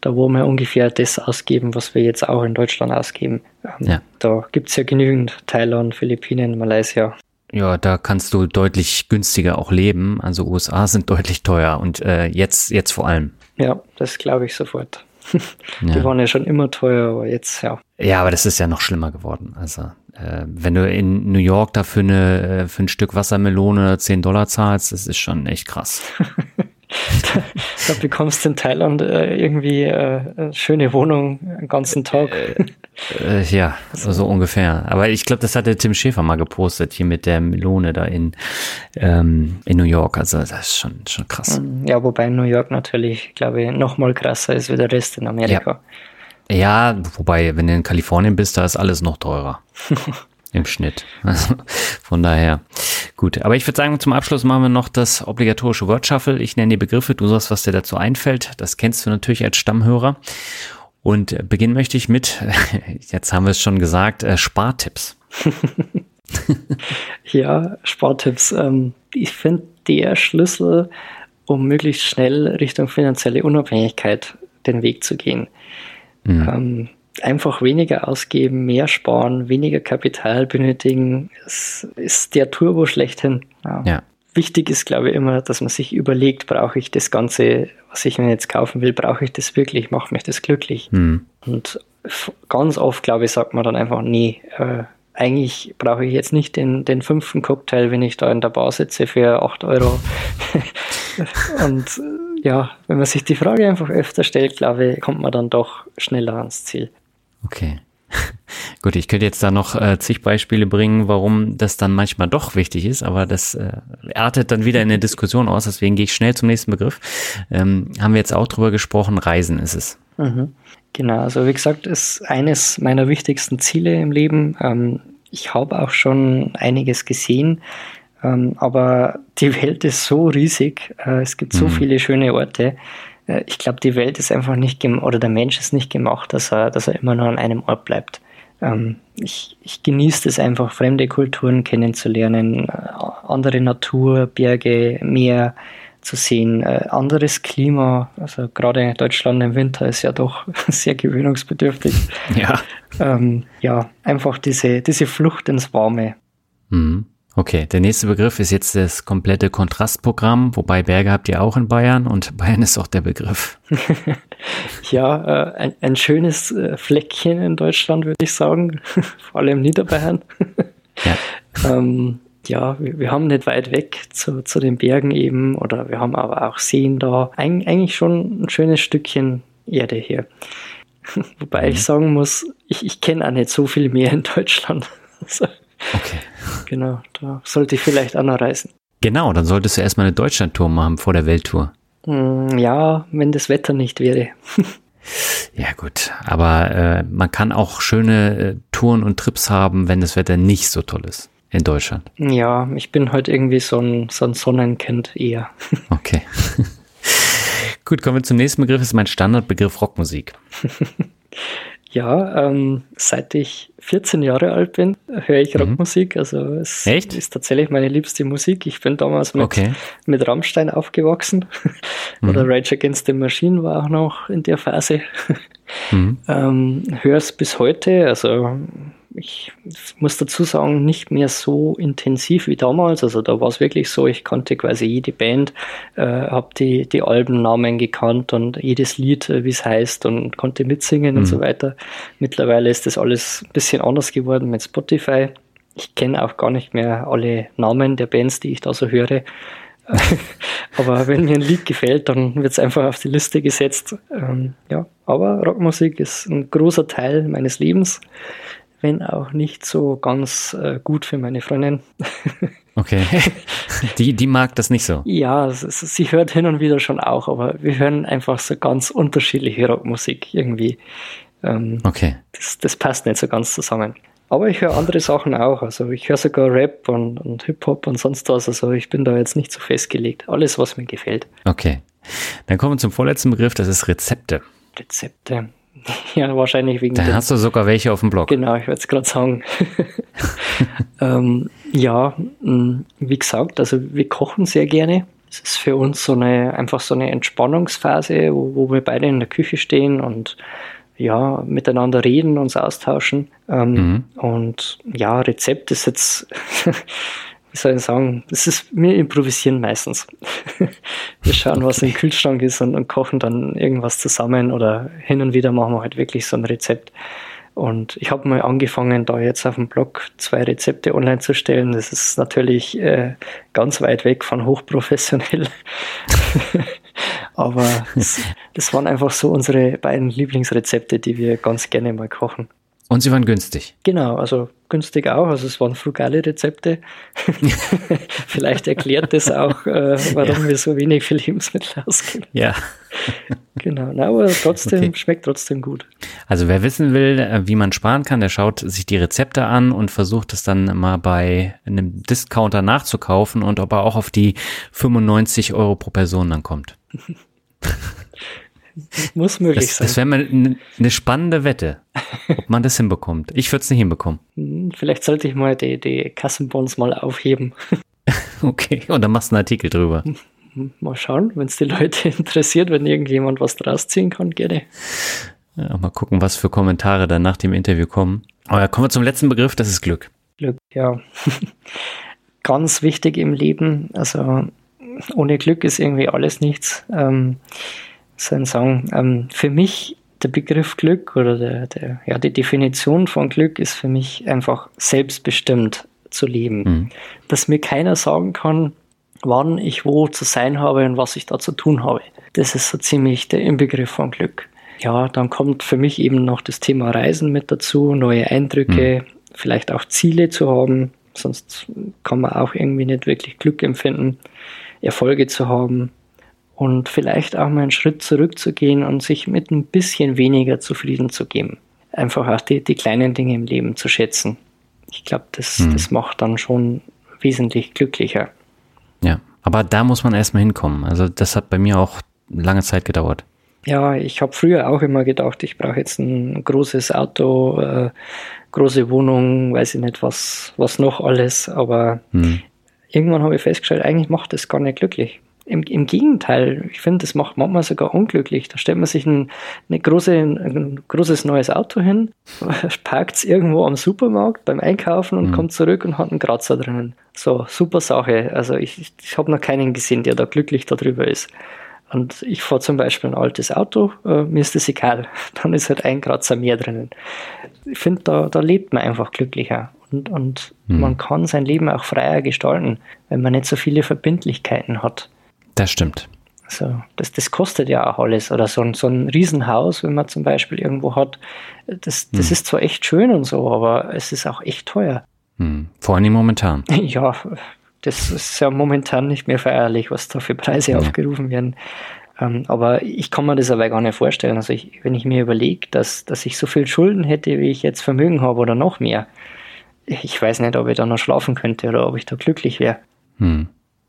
da wo wir ungefähr das ausgeben, was wir jetzt auch in Deutschland ausgeben. Ähm, ja. Da gibt's ja genügend Thailand, Philippinen, Malaysia. Ja, da kannst du deutlich günstiger auch leben. Also USA sind deutlich teuer und äh, jetzt, jetzt vor allem. Ja, das glaube ich sofort. Die ja. waren ja schon immer teuer, aber jetzt, ja. Ja, aber das ist ja noch schlimmer geworden. Also, äh, wenn du in New York dafür eine, äh, für ein Stück Wassermelone 10 Dollar zahlst, das ist schon echt krass. da bekommst du in Thailand äh, irgendwie äh, eine schöne Wohnung den ganzen Tag. Äh, äh, ja, so, ungefähr. Aber ich glaube, das hat der Tim Schäfer mal gepostet, hier mit der Melone da in, ähm, in New York. Also das ist schon, schon krass. Mm, ja, wobei New York natürlich, glaube ich, noch mal krasser ist wie der Rest in Amerika. Ja. ja, wobei, wenn du in Kalifornien bist, da ist alles noch teurer. Im Schnitt. Also von daher. Gut. Aber ich würde sagen, zum Abschluss machen wir noch das obligatorische Word Shuffle. Ich nenne die Begriffe, du sagst, was dir dazu einfällt. Das kennst du natürlich als Stammhörer. Und beginnen möchte ich mit, jetzt haben wir es schon gesagt, äh, Spartipps. ja, Spartipps. Ähm, ich finde der Schlüssel, um möglichst schnell Richtung finanzielle Unabhängigkeit den Weg zu gehen. Mhm. Einfach weniger ausgeben, mehr sparen, weniger Kapital benötigen, es ist der Turbo schlechthin. Ja. ja. Wichtig ist, glaube ich, immer, dass man sich überlegt, brauche ich das Ganze, was ich mir jetzt kaufen will, brauche ich das wirklich, macht mich das glücklich? Mhm. Und ganz oft, glaube ich, sagt man dann einfach, nee, äh, eigentlich brauche ich jetzt nicht den, den fünften Cocktail, wenn ich da in der Bar sitze für 8 Euro. Und äh, ja, wenn man sich die Frage einfach öfter stellt, glaube ich, kommt man dann doch schneller ans Ziel. Okay. Gut, ich könnte jetzt da noch äh, zig Beispiele bringen, warum das dann manchmal doch wichtig ist, aber das äh, artet dann wieder in eine Diskussion aus, deswegen gehe ich schnell zum nächsten Begriff. Ähm, haben wir jetzt auch drüber gesprochen, Reisen ist es. Mhm. Genau, also wie gesagt, ist eines meiner wichtigsten Ziele im Leben. Ähm, ich habe auch schon einiges gesehen, ähm, aber die Welt ist so riesig, äh, es gibt so mhm. viele schöne Orte ich glaube, die Welt ist einfach nicht oder der Mensch ist nicht gemacht, dass er, dass er immer nur an einem Ort bleibt. Ähm, ich, ich genieße es einfach, fremde Kulturen kennenzulernen, äh, andere Natur, Berge, Meer zu sehen, äh, anderes Klima. Also gerade Deutschland im Winter ist ja doch sehr gewöhnungsbedürftig. Ja. Ähm, ja, einfach diese, diese Flucht ins Warme. Mhm. Okay, der nächste Begriff ist jetzt das komplette Kontrastprogramm, wobei Berge habt ihr auch in Bayern und Bayern ist auch der Begriff. ja, äh, ein, ein, schönes äh, Fleckchen in Deutschland, würde ich sagen, vor allem Niederbayern. ja. ähm, ja, wir, wir, haben nicht weit weg zu, zu den Bergen eben oder wir haben aber auch Seen da. Eig eigentlich schon ein schönes Stückchen Erde hier. Wobei mhm. ich sagen muss, ich, ich kenne auch nicht so viel mehr in Deutschland. Also, okay. Genau, da sollte ich vielleicht auch noch reisen. Genau, dann solltest du erstmal eine Deutschlandtour machen vor der Welttour. Hm, ja, wenn das Wetter nicht wäre. ja gut, aber äh, man kann auch schöne äh, Touren und Trips haben, wenn das Wetter nicht so toll ist in Deutschland. Ja, ich bin halt irgendwie so ein, so ein Sonnenkind eher. okay. gut, kommen wir zum nächsten Begriff, das ist mein Standardbegriff Rockmusik. Ja, ähm, seit ich 14 Jahre alt bin, höre ich mhm. Rockmusik. Also es Echt? ist tatsächlich meine liebste Musik. Ich bin damals mit, okay. mit Rammstein aufgewachsen. Oder mhm. Rage Against the Machine war auch noch in der Phase. Mhm. ähm, höre es bis heute. Also ich muss dazu sagen, nicht mehr so intensiv wie damals. Also da war es wirklich so, ich kannte quasi jede Band, äh, habe die, die Albennamen gekannt und jedes Lied, äh, wie es heißt und konnte mitsingen mhm. und so mhm. weiter. Mittlerweile ist das alles ein bisschen anders geworden mit Spotify. Ich kenne auch gar nicht mehr alle Namen der Bands, die ich da so höre. aber wenn mir ein Lied gefällt, dann wird es einfach auf die Liste gesetzt. Ähm, ja, aber Rockmusik ist ein großer Teil meines Lebens wenn auch nicht so ganz äh, gut für meine Freundin. Okay. Die, die mag das nicht so. Ja, sie hört hin und wieder schon auch, aber wir hören einfach so ganz unterschiedliche Rockmusik irgendwie. Ähm, okay. Das, das passt nicht so ganz zusammen. Aber ich höre andere Sachen auch. Also ich höre sogar Rap und, und Hip-Hop und sonst was. Also ich bin da jetzt nicht so festgelegt. Alles, was mir gefällt. Okay. Dann kommen wir zum vorletzten Begriff, das ist Rezepte. Rezepte. Ja, wahrscheinlich wegen. Da hast du sogar welche auf dem Blog. Genau, ich werde es gerade sagen. ähm, ja, mm, wie gesagt, also wir kochen sehr gerne. Es ist für uns so eine einfach so eine Entspannungsphase, wo, wo wir beide in der Küche stehen und ja, miteinander reden, uns austauschen. Ähm, mhm. Und ja, Rezept ist jetzt, wie soll ich sagen, das ist, wir improvisieren meistens. wir schauen, okay. was im Kühlschrank ist und, und, kochen dann irgendwas zusammen oder hin und wieder machen wir halt wirklich so ein Rezept. Und ich habe mal angefangen, da jetzt auf dem Blog zwei Rezepte online zu stellen. Das ist natürlich äh, ganz weit weg von hochprofessionell. Aber das, waren einfach so unsere beiden Lieblingsrezepte, die wir ganz gerne mal kochen. Und sie waren günstig. Genau, also günstig auch. Also es waren frugale Rezepte. Vielleicht erklärt das auch, äh, warum ja. wir so wenig für Lebensmittel ausgeben. Ja. genau, Na, aber trotzdem okay. schmeckt trotzdem gut. Also wer wissen will, äh, wie man sparen kann, der schaut sich die Rezepte an und versucht es dann mal bei einem Discounter nachzukaufen und ob er auch auf die 95 Euro pro Person dann kommt. Muss möglich das, sein. Das wäre mal eine spannende Wette, ob man das hinbekommt. Ich würde es nicht hinbekommen. Hm, vielleicht sollte ich mal die, die Kassenbons mal aufheben. Okay, und dann machst du einen Artikel drüber. Hm, mal schauen, wenn es die Leute interessiert, wenn irgendjemand was draus ziehen kann, gerne. Ja, mal gucken, was für Kommentare dann nach dem Interview kommen. Aber kommen wir zum letzten Begriff, das ist Glück. Glück, ja. Ganz wichtig im Leben. Also ohne Glück ist irgendwie alles nichts. Ähm, so ein Song. Ähm, für mich der Begriff Glück oder der, der, ja, die Definition von Glück ist für mich einfach selbstbestimmt zu leben. Mhm. Dass mir keiner sagen kann, wann ich wo zu sein habe und was ich da zu tun habe. Das ist so ziemlich der Inbegriff von Glück. Ja, dann kommt für mich eben noch das Thema Reisen mit dazu, neue Eindrücke, mhm. vielleicht auch Ziele zu haben, sonst kann man auch irgendwie nicht wirklich Glück empfinden, Erfolge zu haben und vielleicht auch mal einen Schritt zurückzugehen und sich mit ein bisschen weniger zufrieden zu geben. Einfach auch die, die kleinen Dinge im Leben zu schätzen. Ich glaube, das, hm. das macht dann schon wesentlich glücklicher. Ja, aber da muss man erstmal hinkommen. Also das hat bei mir auch lange Zeit gedauert. Ja, ich habe früher auch immer gedacht, ich brauche jetzt ein großes Auto, äh, große Wohnung, weiß ich nicht was, was noch alles. Aber hm. Irgendwann habe ich festgestellt, eigentlich macht das gar nicht glücklich. Im, Im Gegenteil, ich finde, das macht manchmal sogar unglücklich. Da stellt man sich ein, eine große, ein großes neues Auto hin, parkt es irgendwo am Supermarkt beim Einkaufen und mhm. kommt zurück und hat einen Kratzer drinnen. So, super Sache. Also ich, ich habe noch keinen gesehen, der da glücklich darüber ist. Und ich fahre zum Beispiel ein altes Auto, äh, mir ist das egal. Dann ist halt ein Kratzer mehr drinnen. Ich finde, da, da lebt man einfach glücklicher. Und, und mhm. man kann sein Leben auch freier gestalten, wenn man nicht so viele Verbindlichkeiten hat. Das stimmt. Also das, das kostet ja auch alles. Oder so ein, so ein Riesenhaus, wenn man zum Beispiel irgendwo hat, das, das hm. ist zwar echt schön und so, aber es ist auch echt teuer. Hm. Vor allem momentan. Ja, das ist ja momentan nicht mehr feierlich, was da für Preise ja. aufgerufen werden. Ähm, aber ich kann mir das aber gar nicht vorstellen. Also ich, wenn ich mir überlege, dass, dass ich so viel Schulden hätte, wie ich jetzt Vermögen habe oder noch mehr, ich weiß nicht, ob ich da noch schlafen könnte oder ob ich da glücklich wäre. Hm.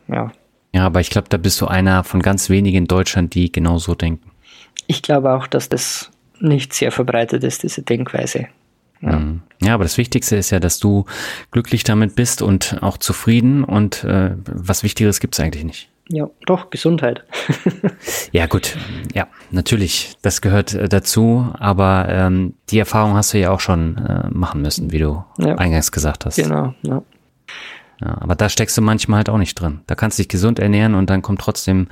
Ja, ja, aber ich glaube, da bist du einer von ganz wenigen in Deutschland, die genau so denken. Ich glaube auch, dass das nicht sehr verbreitet ist, diese Denkweise. Ja. Mhm. ja, aber das Wichtigste ist ja, dass du glücklich damit bist und auch zufrieden und äh, was Wichtigeres gibt es eigentlich nicht. Ja, doch, Gesundheit. ja, gut, ja, natürlich, das gehört äh, dazu, aber ähm, die Erfahrung hast du ja auch schon äh, machen müssen, wie du ja. eingangs gesagt hast. Genau, ja. Ja, aber da steckst du manchmal halt auch nicht drin. Da kannst du dich gesund ernähren und dann kommt trotzdem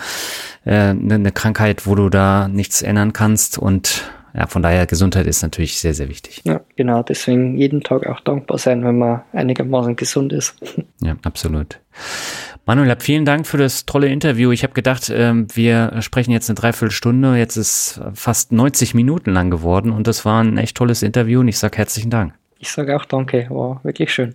äh, ne eine Krankheit, wo du da nichts ändern kannst. Und ja, von daher Gesundheit ist natürlich sehr, sehr wichtig. Ja, genau. Deswegen jeden Tag auch dankbar sein, wenn man einigermaßen gesund ist. Ja, absolut. Manuel, vielen Dank für das tolle Interview. Ich habe gedacht, ähm, wir sprechen jetzt eine Dreiviertelstunde. Jetzt ist fast 90 Minuten lang geworden und das war ein echt tolles Interview und ich sage herzlichen Dank. Ich sage auch danke, war wirklich schön.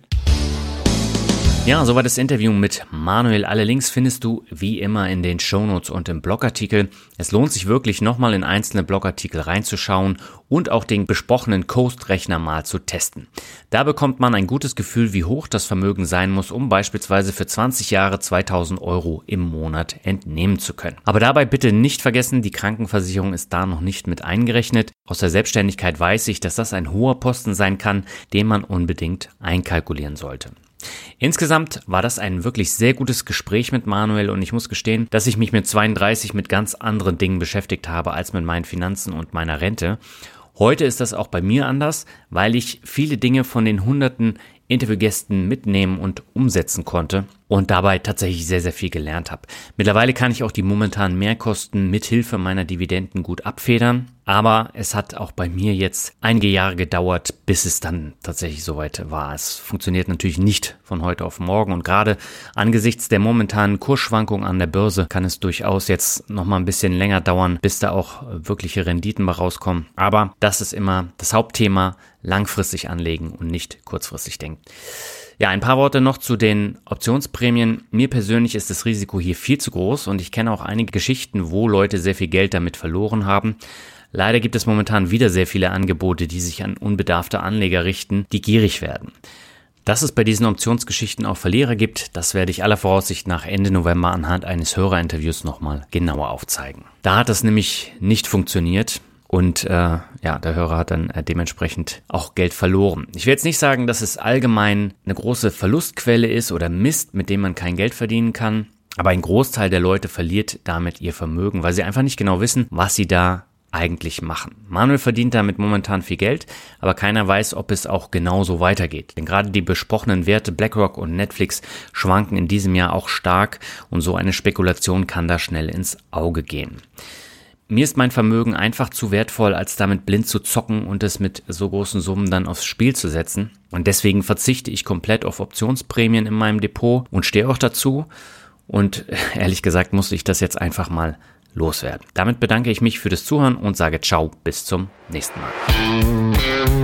Ja, soweit das Interview mit Manuel. Alle Links findest du wie immer in den Shownotes und im Blogartikel. Es lohnt sich wirklich nochmal in einzelne Blogartikel reinzuschauen und auch den besprochenen Coast-Rechner mal zu testen. Da bekommt man ein gutes Gefühl, wie hoch das Vermögen sein muss, um beispielsweise für 20 Jahre 2000 Euro im Monat entnehmen zu können. Aber dabei bitte nicht vergessen, die Krankenversicherung ist da noch nicht mit eingerechnet. Aus der Selbstständigkeit weiß ich, dass das ein hoher Posten sein kann, den man unbedingt einkalkulieren sollte. Insgesamt war das ein wirklich sehr gutes Gespräch mit Manuel und ich muss gestehen, dass ich mich mit 32 mit ganz anderen Dingen beschäftigt habe als mit meinen Finanzen und meiner Rente. Heute ist das auch bei mir anders, weil ich viele Dinge von den hunderten Interviewgästen mitnehmen und umsetzen konnte und dabei tatsächlich sehr, sehr viel gelernt habe. Mittlerweile kann ich auch die momentanen Mehrkosten mithilfe meiner Dividenden gut abfedern, aber es hat auch bei mir jetzt einige Jahre gedauert, bis es dann tatsächlich soweit war. Es funktioniert natürlich nicht von heute auf morgen und gerade angesichts der momentanen Kursschwankungen an der Börse kann es durchaus jetzt noch mal ein bisschen länger dauern, bis da auch wirkliche Renditen rauskommen. Aber das ist immer das Hauptthema, langfristig anlegen und nicht kurzfristig denken. Ja, ein paar Worte noch zu den Optionsprämien. Mir persönlich ist das Risiko hier viel zu groß und ich kenne auch einige Geschichten, wo Leute sehr viel Geld damit verloren haben. Leider gibt es momentan wieder sehr viele Angebote, die sich an unbedarfte Anleger richten, die gierig werden. Dass es bei diesen Optionsgeschichten auch Verlierer gibt, das werde ich aller Voraussicht nach Ende November anhand eines Hörerinterviews nochmal genauer aufzeigen. Da hat es nämlich nicht funktioniert. Und äh, ja, der Hörer hat dann äh, dementsprechend auch Geld verloren. Ich will jetzt nicht sagen, dass es allgemein eine große Verlustquelle ist oder Mist, mit dem man kein Geld verdienen kann. Aber ein Großteil der Leute verliert damit ihr Vermögen, weil sie einfach nicht genau wissen, was sie da eigentlich machen. Manuel verdient damit momentan viel Geld, aber keiner weiß, ob es auch genauso weitergeht. Denn gerade die besprochenen Werte BlackRock und Netflix schwanken in diesem Jahr auch stark und so eine Spekulation kann da schnell ins Auge gehen. Mir ist mein Vermögen einfach zu wertvoll, als damit blind zu zocken und es mit so großen Summen dann aufs Spiel zu setzen. Und deswegen verzichte ich komplett auf Optionsprämien in meinem Depot und stehe auch dazu. Und ehrlich gesagt musste ich das jetzt einfach mal loswerden. Damit bedanke ich mich für das Zuhören und sage ciao, bis zum nächsten Mal.